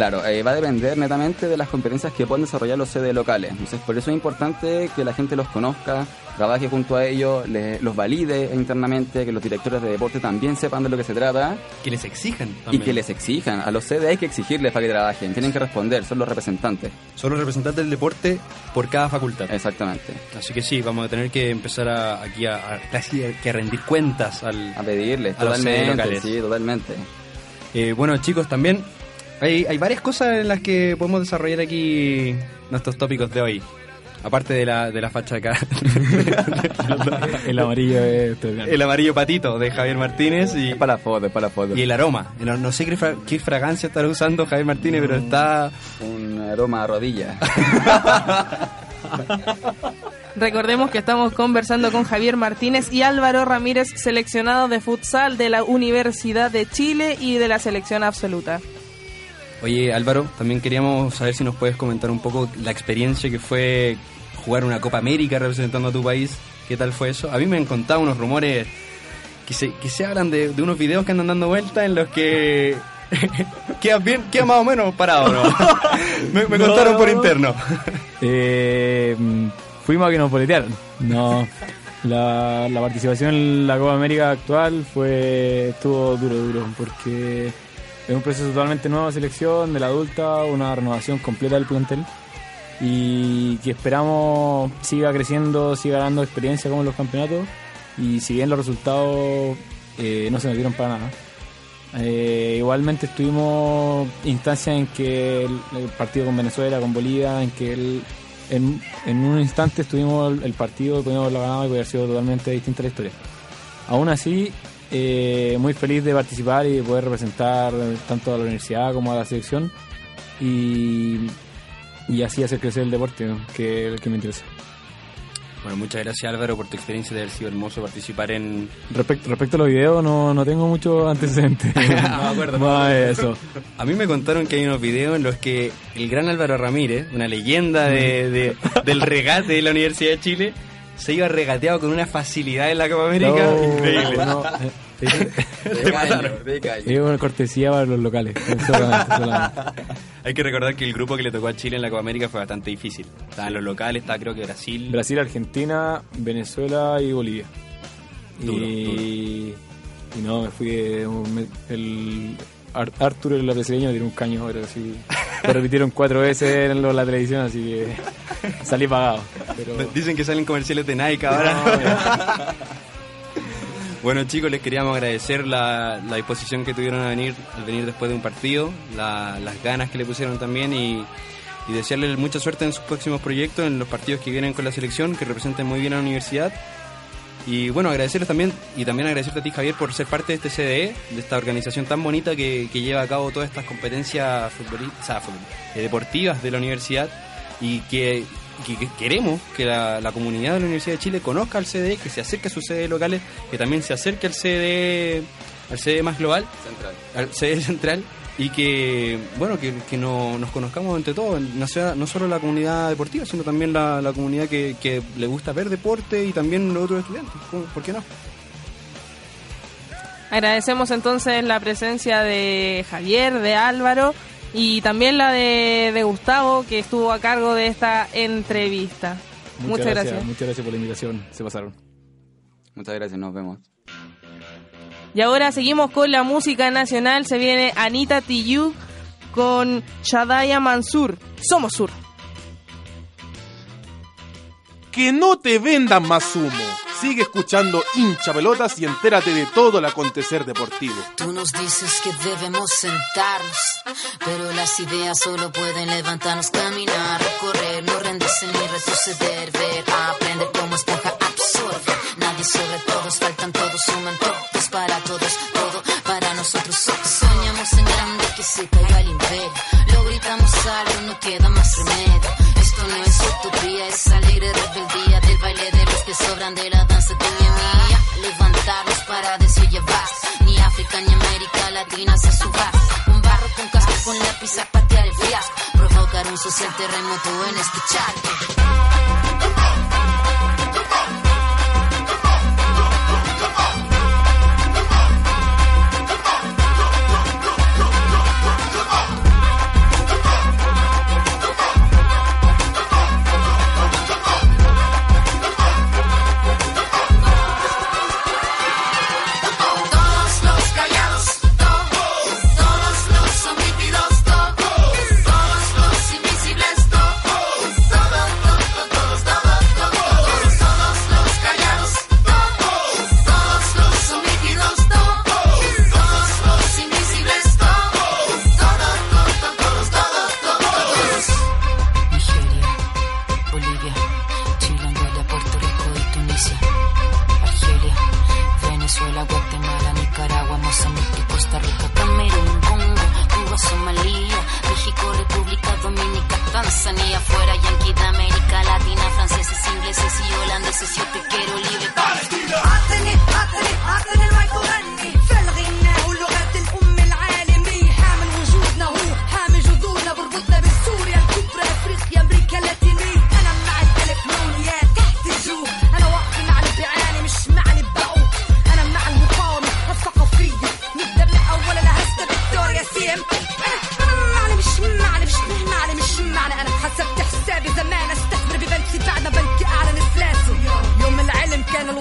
Claro, eh, va a depender netamente de las competencias que puedan desarrollar los sedes locales. Entonces, por eso es importante que la gente los conozca, trabaje junto a ellos, los valide internamente, que los directores de deporte también sepan de lo que se trata. Que les exijan Y también. que les exijan. A los sedes hay que exigirles para que trabajen. Tienen que responder, son los representantes. Son los representantes del deporte por cada facultad. Exactamente. Así que sí, vamos a tener que empezar a, aquí a, a- casi que a rendir cuentas al, A pedirles, a los totalmente. locales. Sí, totalmente. Eh, bueno, chicos, también hay, hay varias cosas en las que podemos desarrollar aquí nuestros tópicos de hoy. Aparte de la, de la facha acá. El amarillo es... el amarillo patito de Javier Martínez y, Para la foto, para la foto. y el aroma. No, no sé qué, fra- qué fragancia estará usando Javier Martínez, pero está... Un aroma a rodilla. Recordemos que estamos conversando con Javier Martínez y Álvaro Ramírez, seleccionados de futsal de la Universidad de Chile y de la selección absoluta. Oye, Álvaro, también queríamos saber si nos puedes comentar un poco la experiencia que fue jugar una Copa América representando a tu país, qué tal fue eso. A mí me han contado unos rumores que se, que se hablan de, de unos videos que andan dando vueltas en los que quedas bien, quedas más o menos parado, ¿no? me, me No. contaron por interno. Eh, fuimos a que nos boletearon. No. La, la participación en la Copa América actual fue estuvo duro, duro, porque es un proceso totalmente nuevo de selección, de la adulta, una renovación completa del plantel y que esperamos siga creciendo, siga dando experiencia como en los campeonatos y si bien los resultados eh, no se nos dieron para nada. Eh, igualmente estuvimos instancias en que el, partido con Venezuela, con Bolivia, en que el- en, un instante estuvimos el, el partido podíamos haberlo ganado y haber sido totalmente distinta la historia. Aún así, eh, muy feliz de participar y de poder representar tanto a la universidad como a la selección y, y así hacer crecer el deporte, que, que me interesa. Bueno, muchas gracias Álvaro por tu experiencia de haber sido hermoso participar en... Respecto, respecto a los videos, no, no tengo mucho antecedente. no acuerdo. no acuerdo. eso. A mí me contaron que hay unos videos en los que el gran Álvaro Ramírez, una leyenda de, de- del regate de la Universidad de Chile, se iba regateado con una facilidad en la Copa América No, increíble. no, eh, Te mataron. Es una cortesía para los locales, solamente, solamente. Hay que recordar que el grupo que le tocó a Chile en la Copa América fue bastante difícil. Estaban los locales, estaba creo que Brasil. Brasil, Argentina, Venezuela y Bolivia. Duro, y, y no, me fui me- el Ar- Arturo el brasileño me tiró un caño, pero así lo repitieron cuatro veces en lo- la televisión, así que salí pagado. Pero Dicen que salen comerciales de Nike ahora. bueno chicos, les queríamos agradecer la, la disposición que tuvieron a venir, al venir después de un partido, la- las ganas que le pusieron también y, y desearles mucha suerte en sus próximos proyectos, en los partidos que vienen con la selección, que representen muy bien a la universidad. Y bueno, agradecerles también, y también agradecerte a ti Javier por ser parte de este CDE, de esta organización tan bonita que, que lleva a cabo todas estas competencias o sea, eh, deportivas de la universidad y que, que- que queremos que la, la comunidad de la Universidad de Chile conozca al CDE, que se acerque a sus sedes locales, que también se acerque al CDE, al CDE más global, al CDE central y que bueno que, que no- nos conozcamos entre todos, no, sea, no solo la comunidad deportiva, sino también la, la comunidad que, que le gusta ver deporte y también los otros estudiantes. ¿Cómo- ¿Por qué no? Agradecemos entonces la presencia de Javier, de Álvaro y también la de, de Gustavo que estuvo a cargo de esta entrevista. Muchas, gracias. Muchas gracias por la invitación, se pasaron. Muchas gracias, nos vemos. Y ahora seguimos con la música nacional. Se viene Anita Tijoux con Shadaya Mansur. Somos Sur. Que no te vendan más humo. Sigue escuchando hincha pelotas y entérate de todo el acontecer deportivo. Tú nos dices que debemos sentarnos, pero las ideas solo pueden levantarnos, caminar, recorrer, no rendirse ni retroceder, ver, aprender como esponja absorbe. Nadie sobre todos, faltan todos, suman todos para todos, todo para nosotros. Soñamos en grande que se caiga el imperio, lo gritamos alto, no queda más remedio. Esto no es utopía, es alegre rebeldía del baile de los que sobran de la danza tuya y mía. Levantarnos para decir basta. Ni África ni América Latina se suba. Un barro con casco con lápiz a patear el fiasco. Provocar un social terremoto en este charco.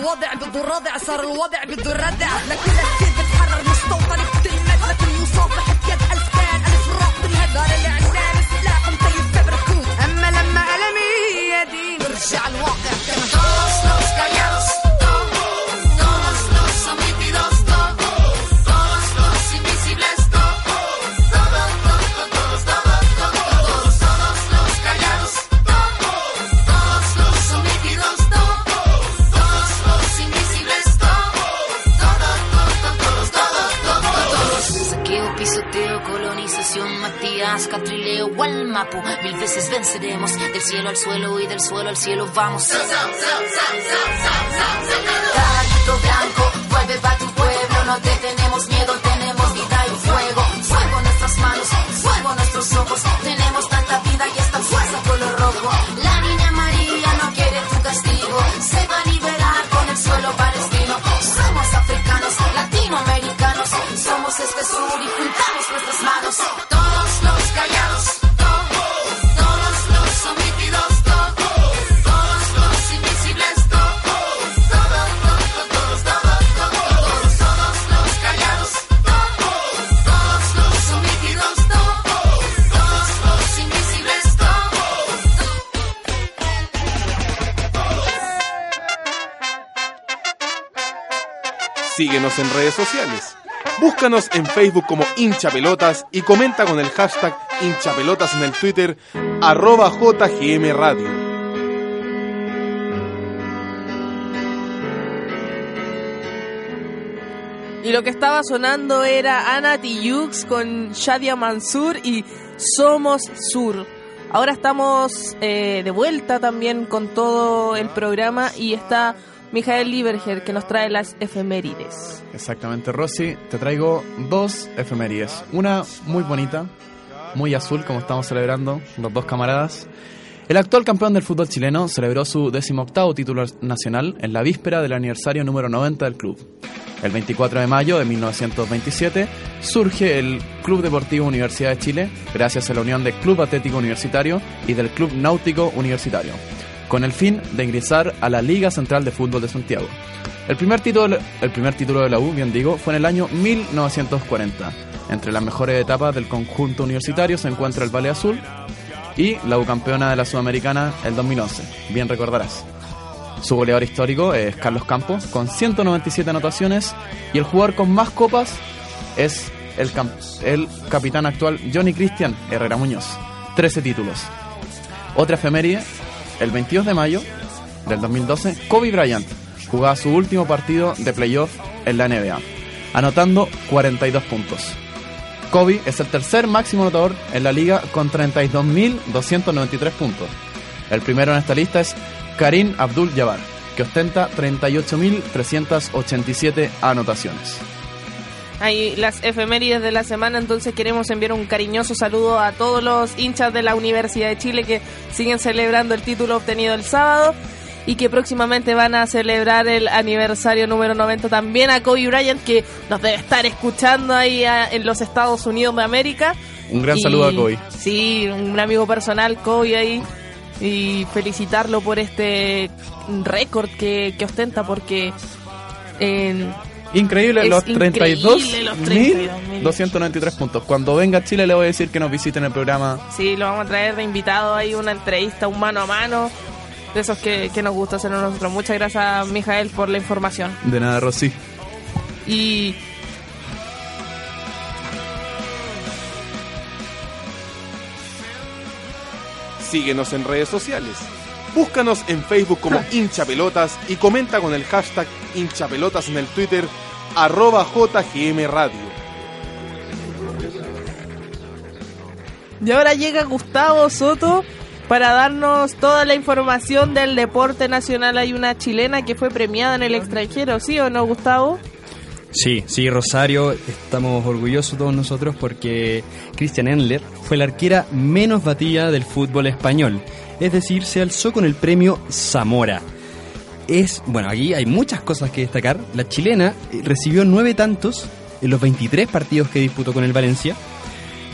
الوضع بده الرضع صار الوضع بده الردع. لكل كده venceremos, del cielo al suelo y del suelo al cielo vamos. Caballito blanco, vuelve pa' tu pueblo, no te Síguenos en redes sociales. Búscanos en Facebook como hincha pelotas y comenta con el hashtag hinchapelotas en el Twitter arroba JGM Radio. Y lo que estaba sonando era Ana Tijoux con Shadia Mansur y Somos Sur. Ahora estamos eh, de vuelta también con todo el programa y está Mijael Lieberger que nos trae las efemérides. Exactamente, Rosy. Te traigo dos efemérides. Una muy bonita, muy azul, como estamos celebrando los dos camaradas. El actual campeón del fútbol chileno celebró su decimoctavo título nacional en la víspera del aniversario número 90 del club. El 24 de mayo de 1927 surge el Club Deportivo Universidad de Chile gracias a la unión del Club Atlético Universitario y del Club Náutico Universitario, con el fin de ingresar a la Liga Central de Fútbol de Santiago. El primer título, el primer título de la U, bien digo, fue en el año 1940. Entre las mejores etapas del conjunto universitario se encuentra el Valle Azul y la U campeona de la Sudamericana el 2011, bien recordarás. Su goleador histórico es Carlos Campos, con 197 anotaciones, y el jugador con más copas es el, capitán actual Johnny Cristian Herrera Muñoz, 13 títulos. Otra efeméride, el 22 de mayo del 2012, Kobe Bryant jugaba su último partido de playoff en la NBA, anotando 42 puntos. Kobe es el tercer máximo anotador en la liga con 32.293 puntos. El primero en esta lista es Karim Abdul-Jabbar, que ostenta 38.387 anotaciones. Ahí las efemérides de la semana, entonces queremos enviar un cariñoso saludo a todos los hinchas de la Universidad de Chile que siguen celebrando el título obtenido el sábado y que próximamente van a celebrar el aniversario número 90 también a Kobe Bryant que nos debe estar escuchando ahí a- en los Estados Unidos de América. Un gran Y- saludo a Kobe. Sí, un amigo personal, Kobe ahí. Y felicitarlo por este récord que, que ostenta porque... en Increíble, Es los increíble los 32.000. 32.293 puntos. Cuando venga a Chile le voy a decir que nos visiten el programa. Sí, lo vamos a traer de invitado ahí, una entrevista, un mano a mano, de esos que, que nos gusta hacer a nosotros. Muchas gracias, Mijael, por la información. De nada, Rosy. Y Síguenos en redes sociales. Búscanos en Facebook como hinchapelotas y comenta con el hashtag hinchapelotas en el Twitter arroba JGM Radio. Y ahora llega Gustavo Soto para darnos toda la información del deporte nacional. Hay una chilena que fue premiada en el extranjero, ¿sí o no, Gustavo? Sí, sí, Rosario, estamos orgullosos todos nosotros porque Christian Endler fue la arquera menos batida del fútbol español. Es decir, se alzó con el premio Zamora. Es, bueno, aquí hay muchas cosas que destacar. La chilena eh, recibió nueve tantos en los 23 partidos que disputó con el Valencia.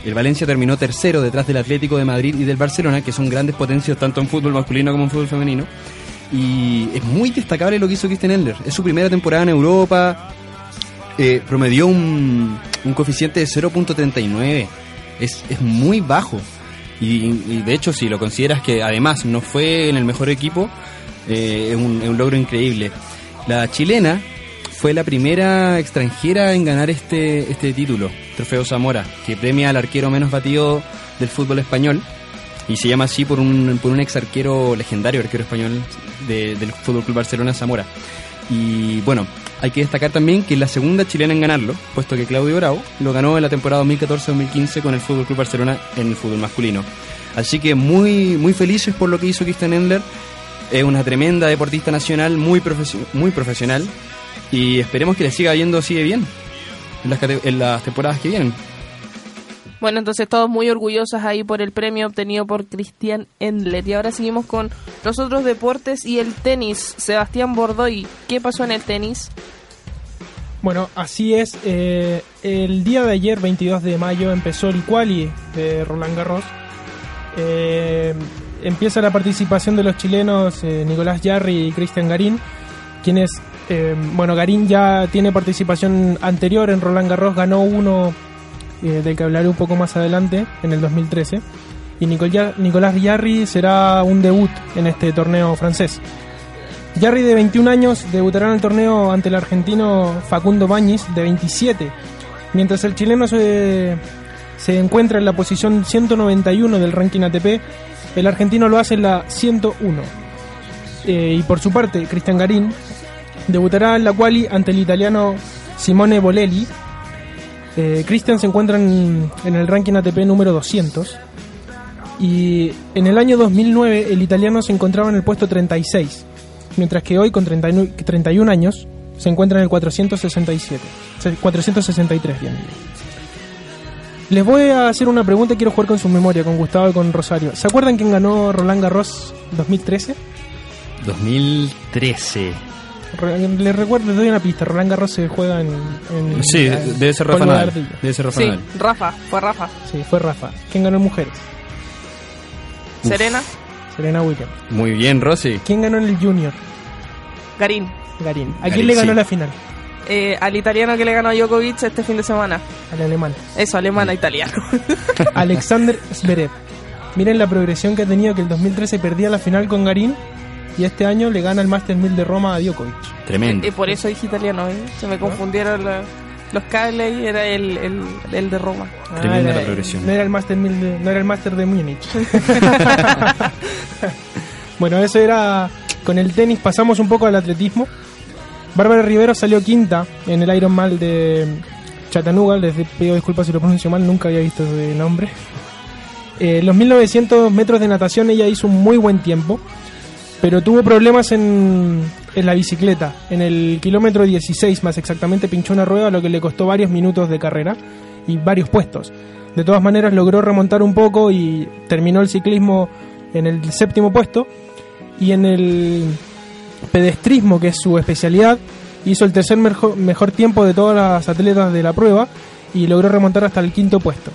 El Valencia terminó tercero detrás del Atlético de Madrid y del Barcelona, que son grandes potencias tanto en fútbol masculino como en fútbol femenino. Y es muy destacable lo que hizo Christian Endler. Es su primera temporada en Europa. Eh, promedió un, un coeficiente de 0.39. Es, es muy bajo. Y, de hecho, si lo consideras que además no fue en el mejor equipo, eh, es, un, es un logro increíble. La chilena fue la primera extranjera en ganar este, este título, Trofeo Zamora, que premia al arquero menos batido del fútbol español. Y se llama así por un, por un ex arquero legendario, arquero español de- del Fútbol Club Barcelona Zamora. Y bueno, hay que destacar también que es la segunda chilena en ganarlo, puesto que Claudio Bravo lo ganó en la temporada 2014-2015 con el Fútbol Club Barcelona en el fútbol masculino. Así que muy, muy felices por lo que hizo Christian Endler. Es una tremenda deportista nacional, muy, profesio- muy profesional. Y esperemos que le siga yendo así de bien en las, en las temporadas que vienen. Bueno, entonces todos muy orgullosos ahí por el premio obtenido por Cristian Endler. Y ahora seguimos con los otros deportes y el tenis. Sebastián Bordoy, ¿qué pasó en el tenis? Bueno, así es. eh, el día de ayer, 22 de mayo, empezó el quali de Roland Garros. Eh, empieza la participación de los chilenos eh, Nicolás Yarri y Cristian Garín, quienes, eh, bueno, Garín ya tiene participación anterior en Roland Garros, ganó uno eh, del que hablaré un poco más adelante, en el 2013. Y Nicolás Yarri será un debut en este torneo francés. Jarry de 21 años debutará en el torneo ante el argentino Facundo Bañis de 27, mientras el chileno se, se encuentra en la posición 191 del ranking ATP, el argentino lo hace en la 101. Eh, y por su parte, Cristian Garín debutará en la quali ante el italiano Simone Bolelli. Eh, Cristian se encuentra en, en el ranking ATP número 200. Y en el año 2009 el italiano se encontraba en el puesto 36 mientras que hoy con 39 31 años se encuentra en el 467, se- 463 bien. Les voy a hacer una pregunta y quiero jugar con su memoria, con Gustavo y con Rosario. ¿Se acuerdan quién ganó Roland Garros 2013? 2013. Les recuerdo, les doy una pista. Roland Garros se juega en. en- Sí, en debe ser Rafa de Nadal. ardilla. Debe ser Rafa Sí, Nadal. Rafa, fue Rafa. Sí, fue Rafa. ¿Quién ganó en mujeres? Serena, Serena Williams. Muy bien, Rosy. ¿Quién ganó en el Junior? Garín. Garín. ¿A Garín, quién le ganó sí. la final? Eh, al italiano que le ganó a Djokovic este fin de semana. Al alemán. Eso, alemán a italiano. Alexander Zverev. Miren la progresión que ha tenido, que el 2013 perdía la final con Garín y este año le gana el Master 1000 de Roma a Djokovic. Tremendo. Y por eso dije italiano, ¿eh? Se me confundieron la- los cables y era el, el, el de Roma. Tremenda era- la progresión. No era el Master 1000 de- no era el Master de Múnich. bueno, eso era con el tenis. Pasamos un poco al atletismo. Bárbara Rivero salió quinta en el Ironman de Chattanooga. Les pido disculpas si lo pronuncio mal, nunca había visto ese nombre. Eh, los 1900 metros de natación ella hizo un muy buen tiempo, pero tuvo problemas en, en la bicicleta. En el kilómetro 16 más exactamente pinchó una rueda, lo que le costó varios minutos de carrera y varios puestos. De todas maneras logró remontar un poco y terminó el ciclismo en el séptimo puesto. Y en el pedestrismo, que es su especialidad, hizo el tercer mejor, mejor tiempo de todas las atletas de la prueba y logró remontar hasta el quinto puesto.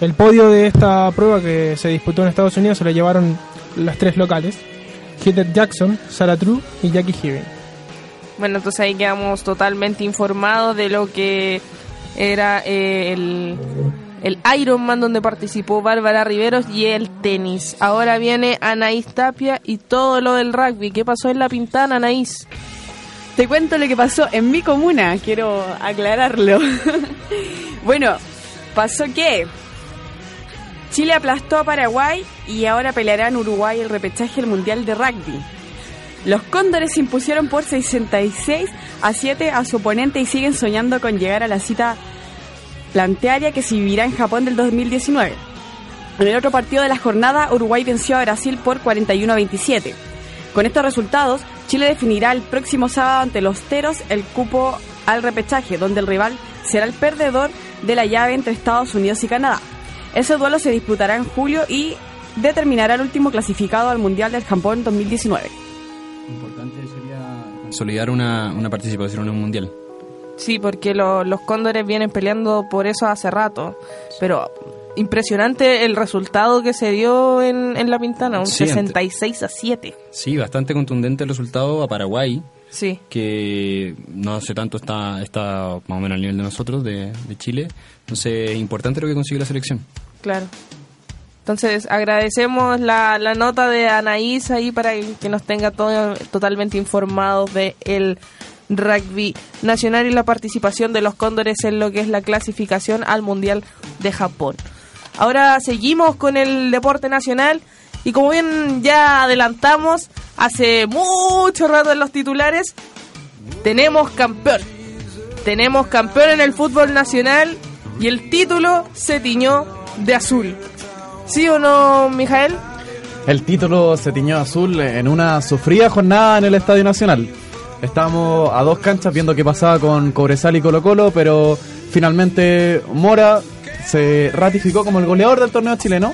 El podio de esta prueba que se disputó en Estados Unidos se lo llevaron las tres locales, Heather Jackson, Sarah True y Jackie Hearing. Bueno, entonces ahí quedamos totalmente informados de lo que era eh, el, el Ironman donde participó Bárbara Riveros y el tenis. Ahora viene Anaís Tapia y todo lo del rugby. ¿Qué pasó en la pintana, Anaís? Te cuento lo que pasó en mi comuna, quiero aclararlo. bueno, pasó que Chile aplastó a Paraguay y ahora peleará en Uruguay el repechaje del Mundial de Rugby. Los Cóndores se impusieron por 66 a 7 a su oponente y siguen soñando con llegar a la cita plantearia que se vivirá en Japón del 2019. En el otro partido de la jornada, Uruguay venció a Brasil por 41 a 27. Con estos resultados, Chile definirá el próximo sábado ante los Teros el cupo al repechaje, donde el rival será el perdedor de la llave entre Estados Unidos y Canadá. Ese duelo se disputará en julio y determinará el último clasificado al Mundial del Japón 2019. Importante sería consolidar una, una participación en un mundial. Sí, porque lo- los cóndores vienen peleando por eso hace rato. Pero impresionante el resultado que se dio en, en La Pintana, un Sí, ante- 66 a 7. Sí, bastante contundente el resultado a Paraguay. Sí. Que no hace tanto está, está más o menos al nivel de nosotros, de, de Chile. Entonces, importante lo que consiguió la selección. Claro. Entonces, agradecemos la, la nota de Anaís ahí para que nos tenga todo, totalmente informados de el rugby nacional y la participación de los cóndores en lo que es la clasificación al Mundial de Japón. Ahora seguimos con el deporte nacional y como bien ya adelantamos hace mucho rato en los titulares, tenemos campeón. Tenemos campeón en el fútbol nacional y el título se tiñó de azul. ¿Sí o no, Mijael? El título se tiñó azul en una sufrida jornada en el Estadio Nacional. Estábamos a dos canchas viendo qué pasaba con Cobresal y Colo Colo, pero finalmente Mora se ratificó como el goleador del torneo chileno,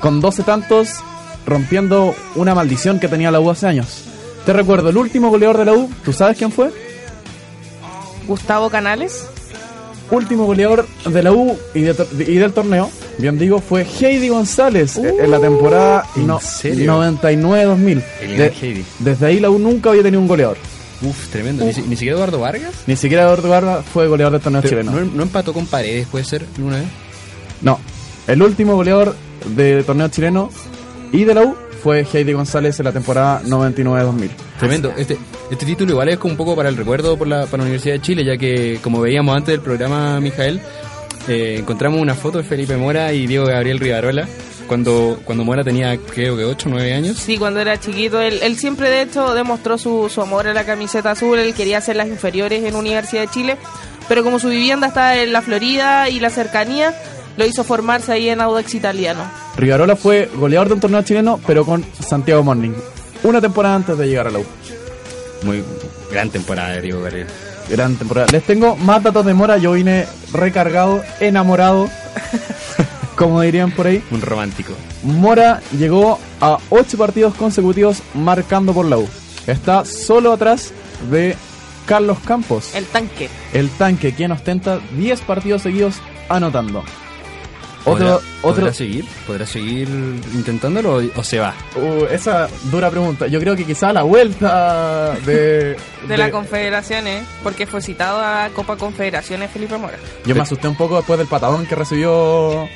con 12 tantos, rompiendo una maldición que tenía la U hace años. Te recuerdo, el último goleador de la U, ¿tú sabes quién fue? Gustavo Canales. Último goleador de la U y, de tor- y del torneo, bien digo, fue Heidi González eh, en la temporada ¿en no- serio? 99-2000. El De-. Desde ahí la U nunca había tenido un goleador. Uf, tremendo. Ni, si- ni siquiera Eduardo Vargas. Ni siquiera Eduardo Barba fue goleador del torneo Pero chileno. ¿no, no empató con Paredes, puede ser, alguna vez? No, el último goleador del torneo chileno y de la U fue Heidi González en la temporada 99-2000. Tremendo. Este, este título igual es como un poco para el recuerdo por la, para la Universidad de Chile, ya que, como veíamos antes del programa, Mijael, eh, encontramos una foto de Felipe Mora y Diego Gabriel Rivarola cuando, cuando Mora tenía, creo que 8 o 9 años. Sí, cuando era chiquito, él, él siempre de hecho demostró su, su amor a la camiseta azul, él quería hacer las inferiores en Universidad de Chile, pero como su vivienda está en la Florida y la cercanía, lo hizo formarse ahí en Audax Italiano. Rivarola fue goleador del torneo chileno, pero con Santiago Morning. Una temporada antes de llegar a la U. Muy gran temporada de Diego. Gran temporada. Les tengo más datos de Mora. Yo vine recargado, enamorado, como dirían por ahí. Un romántico. Mora llegó a 8 partidos consecutivos marcando por la U. Está solo atrás de Carlos Campos, El tanque. el tanque, quien ostenta 10 partidos seguidos anotando. ¿Podrá, Otro, otro, ¿podrá seguir? ¿Podrá seguir intentándolo o, o se va? Uh, esa dura pregunta. Yo creo que quizá la vuelta de, De, la Confederaciones, porque fue citado a Copa Confederaciones Felipe Mora. Yo me asusté un poco después del patadón que recibió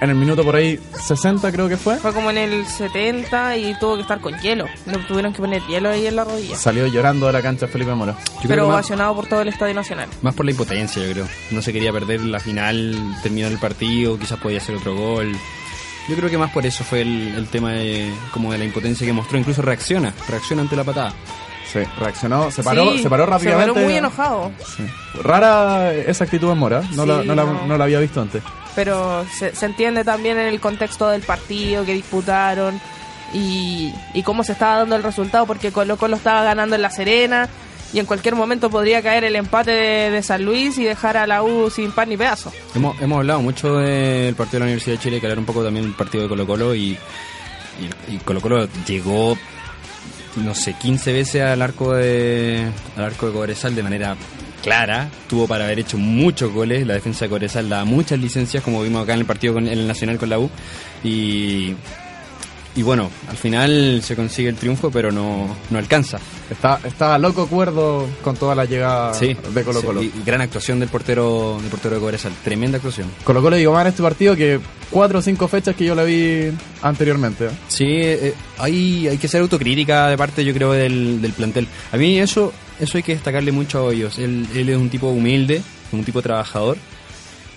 en el minuto por ahí 60 creo que fue. Fue como en el 70 y tuvo que estar con hielo. Le tuvieron que poner hielo ahí en la rodilla. Salió llorando de la cancha Felipe Mora. Pero ovacionado por todo el Estadio Nacional. Más por la impotencia, yo creo. No se quería perder la final, terminó el partido, quizás podía hacer otro gol. Yo creo que más por eso fue el, el tema de, como de la impotencia que mostró. Incluso reacciona, reacciona ante la patada. Sí, reaccionó, se paró, Sí, se paró rápidamente. Se paró muy enojado. Rara esa actitud en Mora, no, la, no, la, no. no la había visto antes. Pero se, entiende también en el contexto del partido que disputaron y, cómo se estaba dando el resultado, porque Colo Colo estaba ganando en La Serena y en cualquier momento podría caer el empate de, de San Luis y dejar a la U sin pan ni pedazo. Hemos, hemos hablado mucho del partido de la Universidad de Chile, que hablar un poco también del partido de Colo Colo y, y, y Colo Colo llegó, no sé, 15 veces al arco de al arco de Cobresal de manera clara, tuvo para haber hecho muchos goles, la defensa de Cobresal da muchas licencias, como vimos acá en el partido con en el Nacional con la U, y, y bueno, al final se consigue el triunfo, pero no, no alcanza. Está, estaba loco cuerdo con toda la llegada Sí, de Colo Colo. sí, y gran actuación del portero del portero de Cobresal, tremenda actuación. Colo Colo llegó más en este partido que cuatro o cinco fechas que yo la vi anteriormente. Sí, eh, hay, hay que ser autocrítica de parte, yo creo, del, del plantel. A mí eso eso hay que destacarle mucho a Hoyos. Él, él es un tipo humilde, un tipo trabajador.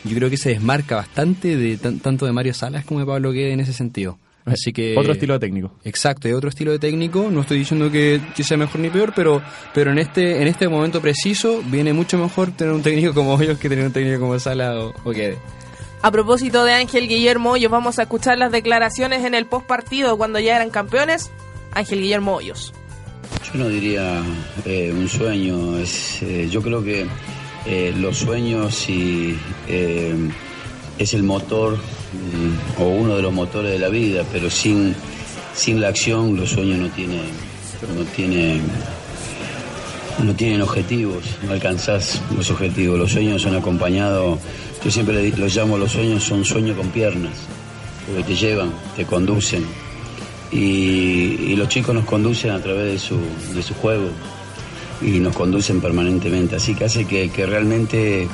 Yo creo que se desmarca bastante de tan- tanto de Mario Salas como de Pablo Guede en ese sentido. Así que Otro estilo de técnico. Exacto, es otro estilo de técnico. No estoy diciendo que, que sea mejor ni peor, pero pero en este en este momento preciso viene mucho mejor tener un técnico como Hoyos que tener un técnico como Sala o, o Guede. A propósito de Ángel Guillermo Hoyos, vamos a escuchar las declaraciones en el post partido cuando ya eran campeones. Ángel Guillermo Hoyos. Yo no diría eh, un sueño, es, eh, yo creo que eh, los sueños y, eh, es el motor mm, o uno de los motores de la vida, pero sin, sin la acción los sueños no tienen, no tienen no tienen objetivos, no alcanzás los objetivos. Los sueños son acompañados, yo siempre los llamo los sueños, son sueños con piernas, porque te llevan, te conducen. Y, los chicos nos conducen a través de su, de su juego y nos conducen permanentemente. Así que hace que, que realmente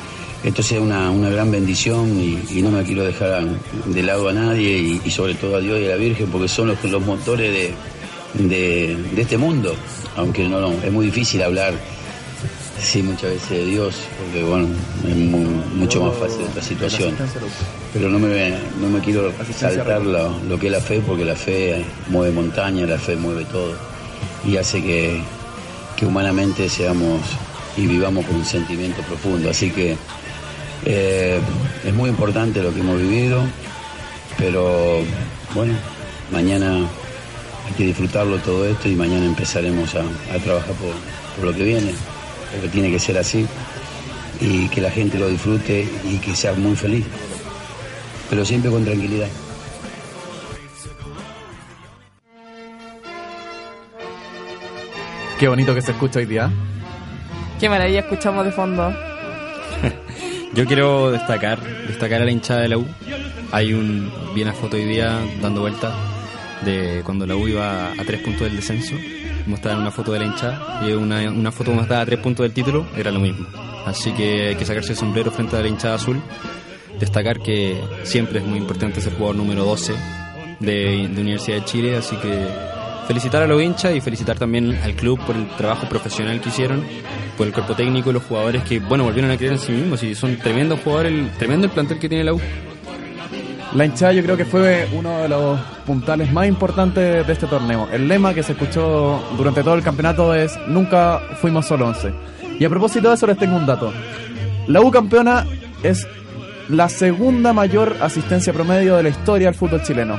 esto sea una, una gran bendición y, no me quiero dejar de lado a nadie y, sobre todo a Dios y a la Virgen porque son los, los motores de, de, de este mundo. Aunque no, no, es muy difícil hablar, sí, muchas veces de Dios, porque bueno, es mu- mucho más fácil esta situación. Pero no me, no me quiero saltar lo, lo que es la fe, porque la fe mueve montaña, la fe mueve todo y hace que, que humanamente seamos y vivamos con un sentimiento profundo. Así que eh, es muy importante lo que hemos vivido, pero bueno, mañana hay que disfrutarlo todo esto y mañana empezaremos a, a trabajar por, por lo que viene, porque tiene que ser así y que la gente lo disfrute y que sea muy feliz, pero siempre con tranquilidad. Qué bonito que se escucha hoy día. Qué maravilla escuchamos de fondo. Yo quiero destacar, destacar a la hinchada de la U. Hay un, vi una foto hoy día dando vuelta de cuando la U iba a tres puntos del descenso. Mostraron una foto de la hinchada y una, una foto mostrada a tres puntos del título, era lo mismo. Así que hay que sacarse el sombrero frente a la hinchada azul. Destacar que siempre es muy importante ser jugador número 12 de, de Universidad de Chile, así que felicitar a los hinchas y felicitar también al club por el trabajo profesional que hicieron, por el cuerpo técnico y los jugadores que, bueno, volvieron a creer en sí mismos y son tremendos jugadores, el, tremendo el plantel que tiene la U. La hinchada yo creo que fue uno de los puntales más importantes de este torneo. El lema que se escuchó durante todo el campeonato es Nunca fuimos solo 11. Y a propósito de eso les tengo un dato. La U campeona es la segunda mayor asistencia promedio de la historia del fútbol chileno,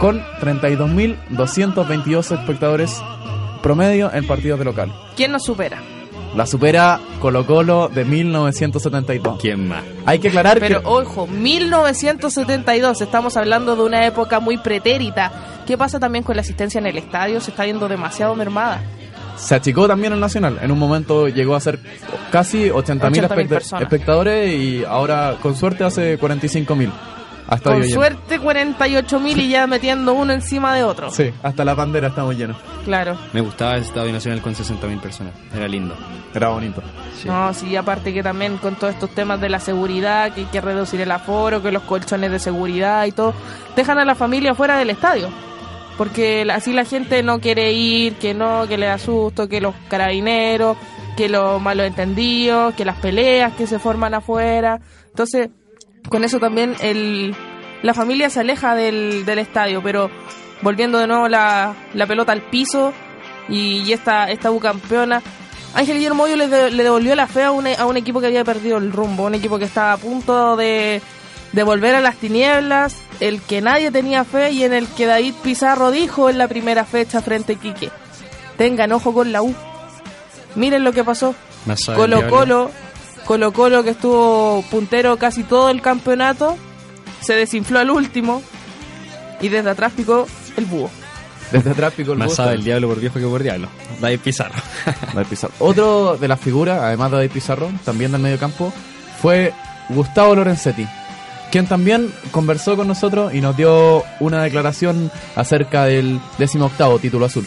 con 32.222 espectadores promedio en partidos de local. ¿Quién nos supera? La supera Colo Colo de 1972. ¿Quién más? Hay que aclarar Pero que... ojo, 1972, estamos hablando de una época muy pretérita. ¿Qué pasa también con la asistencia en el estadio? Se está viendo demasiado mermada. Se achicó también el Nacional. En un momento llegó a ser casi 80.000 80.000 espect- espectadores y ahora con suerte hace 45.000. Hasta Con suerte 48 mil y ya metiendo uno encima de otro. Sí, hasta la bandera estamos llenos. Claro. Me gustaba el Estadio Nacional con 60.000 personas, era lindo. Era bonito. No, sí, aparte que también con todos estos temas de la seguridad, que hay que reducir el aforo, que los colchones de seguridad y todo, dejan a la familia fuera del estadio. Porque así la gente no quiere ir, que no, que le da susto, que los carabineros, que los malos entendidos, que las peleas que se forman afuera. Entonces, con eso también el, la familia se aleja del, del estadio, pero volviendo de nuevo la, la pelota al piso y, y esta, esta U campeona. Ángel Guillermo Hoyo le, de- le devolvió la fe a un, a un equipo que había perdido el rumbo, un equipo que estaba a punto de, de volver a las tinieblas, el que nadie tenía fe y en el que David Pizarro dijo en la primera fecha frente a Quique, tengan ojo con la U. Miren lo que pasó. Colo. Colo, Colo Colo que estuvo puntero casi todo el campeonato, se desinfló al último y desde atrás picó el búho. Desde atrás picó el Más búho. sabe el diablo por viejo que por diablo. David Pizarro. David Pizarro. Otro de las figuras, además de David Pizarro, también del medio campo, fue Gustavo Lorenzetti, quien también conversó con nosotros y nos dio una declaración acerca del 18 título azul.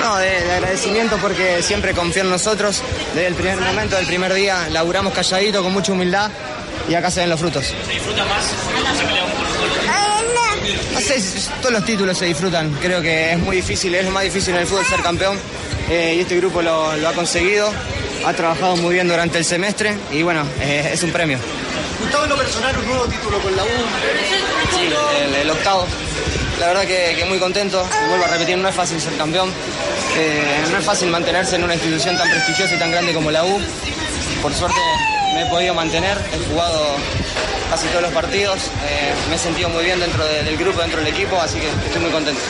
No, de, de agradecimiento porque siempre confió en nosotros. Desde el primer momento, del primer día, laburamos calladito, con mucha humildad y acá se ven los frutos. ¿Se disfruta más? ¿Se pelea No sé, todos los títulos se disfrutan. Creo que es muy difícil, es lo más difícil en el fútbol ser campeón. eh, y este grupo lo, lo ha conseguido. Ha trabajado muy bien durante el semestre y bueno, eh, es un premio. Gustavo, en lo personal, un nuevo título con la U. Sí, el, el octavo. La verdad que, que muy contento. Y vuelvo a repetir, no es fácil ser campeón. Eh, no es fácil mantenerse en una institución tan prestigiosa y tan grande como la U. Por suerte me he podido mantener, he jugado casi todos los partidos, eh, me he sentido muy bien dentro de- del grupo, dentro del equipo, así que estoy muy contento.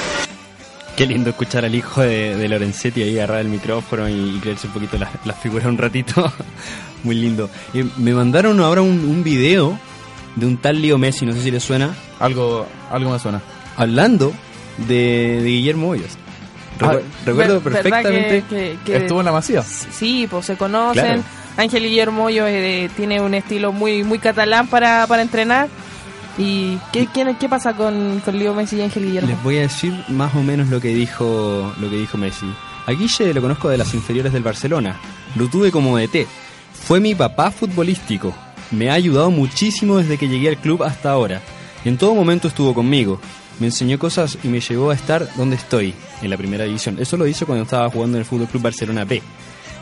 Qué lindo escuchar al hijo de, de Lorenzetti ahí agarrar el micrófono y, y creerse un poquito la, la figura un ratito. Muy lindo. Y me mandaron ahora un, un video de un tal Leo Messi, no sé si le suena. Algo, algo me suena. Hablando de, de Guillermo Hoyos. Recu- recuerdo Ver- ¿verdad perfectamente que- que- que- Estuvo en la Masía. Sí, pues se conocen. Claro. Ángel Guillermo Hoyos, eh, tiene un estilo muy muy catalán para, para entrenar. ¿Y qué, qué, qué pasa con, con Leo Messi y Ángel Guillermo? Les voy a decir más o menos lo que dijo lo que dijo Messi. A Guille lo conozco de las inferiores del Barcelona. Lo tuve como DT. Fue mi papá futbolístico. Me ha ayudado muchísimo desde que llegué al club hasta ahora. En todo momento estuvo conmigo. Me enseñó cosas y me llevó a estar donde estoy, en la primera división. Eso lo hizo cuando estaba jugando en el Fútbol Club Barcelona B.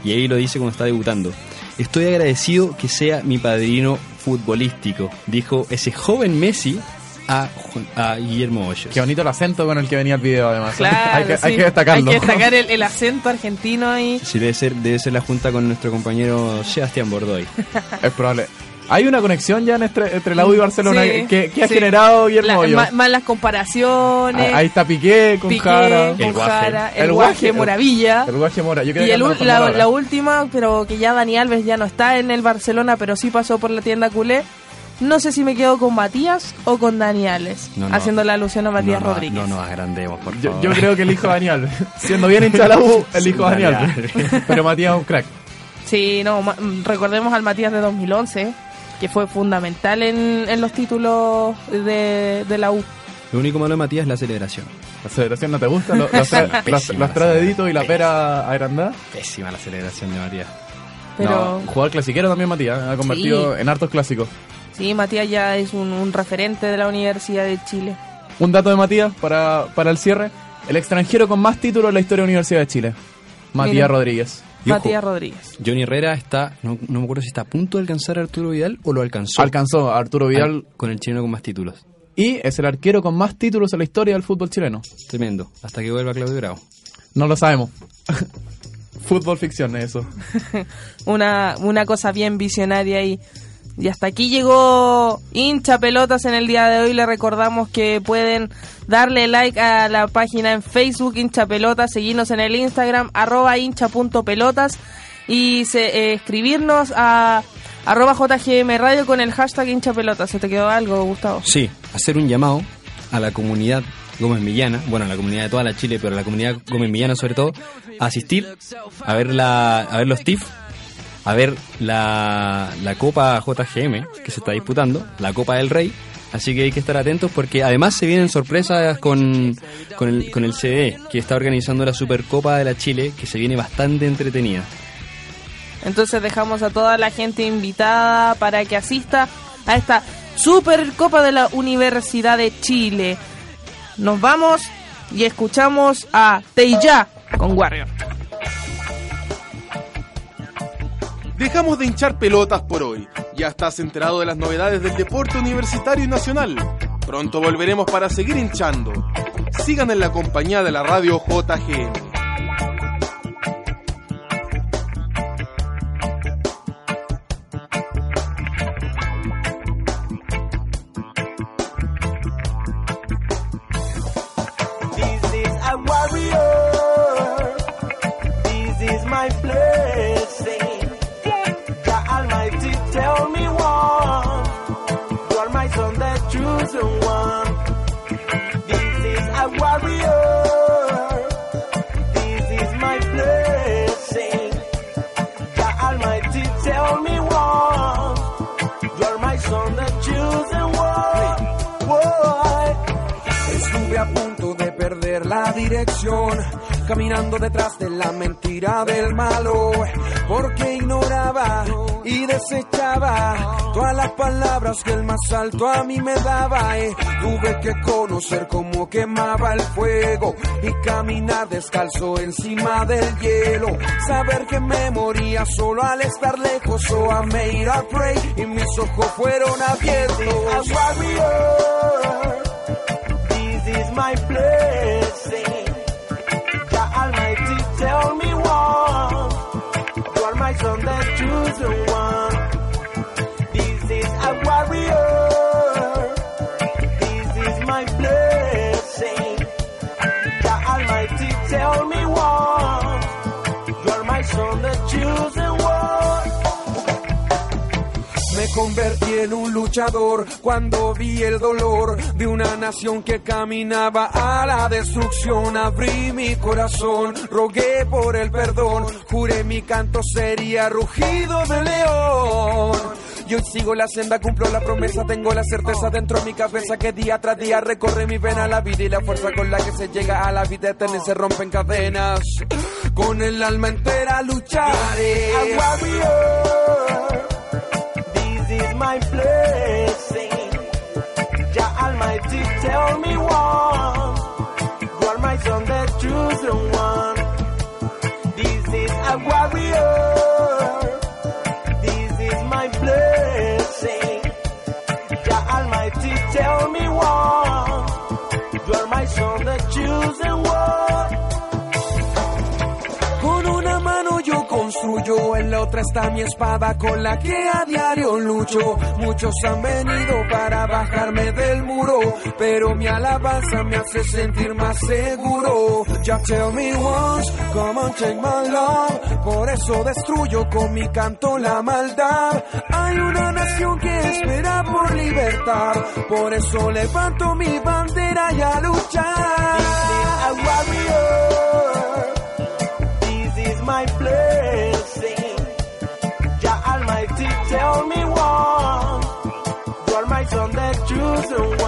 Y ahí lo dice cuando está debutando. Estoy agradecido que sea mi padrino futbolístico, dijo ese joven Messi a, a Guillermo Hoyos. Qué bonito el acento con el que venía el video, además. Claro, hay, que, hay sí. que destacarlo. Hay que destacar el, el acento argentino ahí. Sí, debe ser, debe ser la junta con nuestro compañero Sebastián Bordoy. Es probable. Hay una conexión ya entre, entre la U y Barcelona Sí, que, que ha sí. generado Guillermo La- ma- más las comparaciones. Ah, Ahí está Piqué con Piqué, Jara. con Jara, el guaje Moravilla. El guaje Mora. Yo Y el la, la última, pero que ya Dani Alves ya no está en el Barcelona, pero sí pasó por la tienda culé. No sé si me quedo con Matías o con Dani Alves, No, no. haciendo la alusión a Matías no, no, Rodríguez. No nos agrandemos, por Yo, favor. yo creo que el hijo de Dani Alves. Siendo bien hincha la U, el hijo de Dani Alves. Pero Matías es un crack. Sí, no, ma- mm, recordemos al Matías de 2011, que fue fundamental en, en los títulos de, de la U. Lo único malo de Matías es la celebración. ¿La celebración no te gusta? ¿Los, los, tres- los- Pésima los la tres deditos y la pera agrandada? Pésima la celebración de Matías. Pero No, jugador clasiquero también Matías. Ha convertido Sí. en hartos clásicos. sí, Matías ya es un, un referente de la Universidad de Chile. Un dato de Matías para, para el cierre. El extranjero con más títulos en la historia de la Universidad de Chile. Matías Mira. Rodríguez. Matías Rodríguez. Johnny Herrera está, no, no me acuerdo si está a punto de alcanzar a Arturo Vidal o lo alcanzó. Alcanzó a Arturo Vidal Al- con el chileno con más títulos. y es el arquero con más títulos en la historia del fútbol chileno. Tremendo. Hasta que vuelva Claudio Bravo. No lo sabemos. fútbol ficción es eso. una, una cosa bien visionaria y, y hasta aquí llegó hincha pelotas en el día de hoy. Le recordamos que pueden darle like a la página en Facebook hincha pelotas, seguirnos en el Instagram arroba hincha.pelotas y se, eh, escribirnos a arroba JGM Radio con el hashtag hincha pelotas. ¿Se te quedó algo, Gustavo? Sí, hacer un llamado a la comunidad Gómez Millana, bueno, a la comunidad de toda la Chile, pero a la comunidad Gómez Millana sobre todo, a asistir a ver la, a ver los TIF, a ver la, la Copa JGM que se está disputando, la Copa del Rey. Así que hay que estar atentos porque además se vienen sorpresas con, con, el, con el CDE, que está organizando la Supercopa de la Chile, que se viene bastante entretenida. Entonces dejamos a toda la gente invitada para que asista a esta Supercopa de la Universidad de Chile. Nos vamos y escuchamos a Teija con Warrior. Dejamos de hinchar pelotas por hoy. Ya estás enterado de las novedades del deporte universitario y nacional. Pronto volveremos para seguir hinchando. Sigan en la compañía de la radio JGM. Dirección, caminando detrás de la mentira del malo, porque ignoraba y desechaba todas las palabras que el más alto a mí me daba. eh. Tuve que conocer cómo quemaba el fuego y caminar descalzo encima del hielo, saber que me moría solo al estar lejos. So I made a pray y mis ojos fueron abiertos. This is my blessing. That's one. En un luchador cuando vi el dolor de una nación que caminaba a la destrucción. Abrí mi corazón, rogué por el perdón, juré mi canto sería rugido de león. Y hoy sigo la senda, cumplo la promesa, tengo la certeza dentro de mi cabeza que día tras día recorre mi pena la vida y la fuerza con la que se llega a la vida eterna y se rompen cadenas. Con el alma entera lucharé. My blessing. Jah Almighty tell me one. You are my son, the chosen otra está mi espada con la que a diario lucho. Muchos han venido para bajarme del muro, pero mi alabanza me hace sentir más seguro. Ya tell me once, come on take my love. Por eso destruyo con mi canto la maldad. Hay una nación que espera por libertad, por eso levanto mi bandera y a luchar. This is my tell me one. You're my son, the chosen one.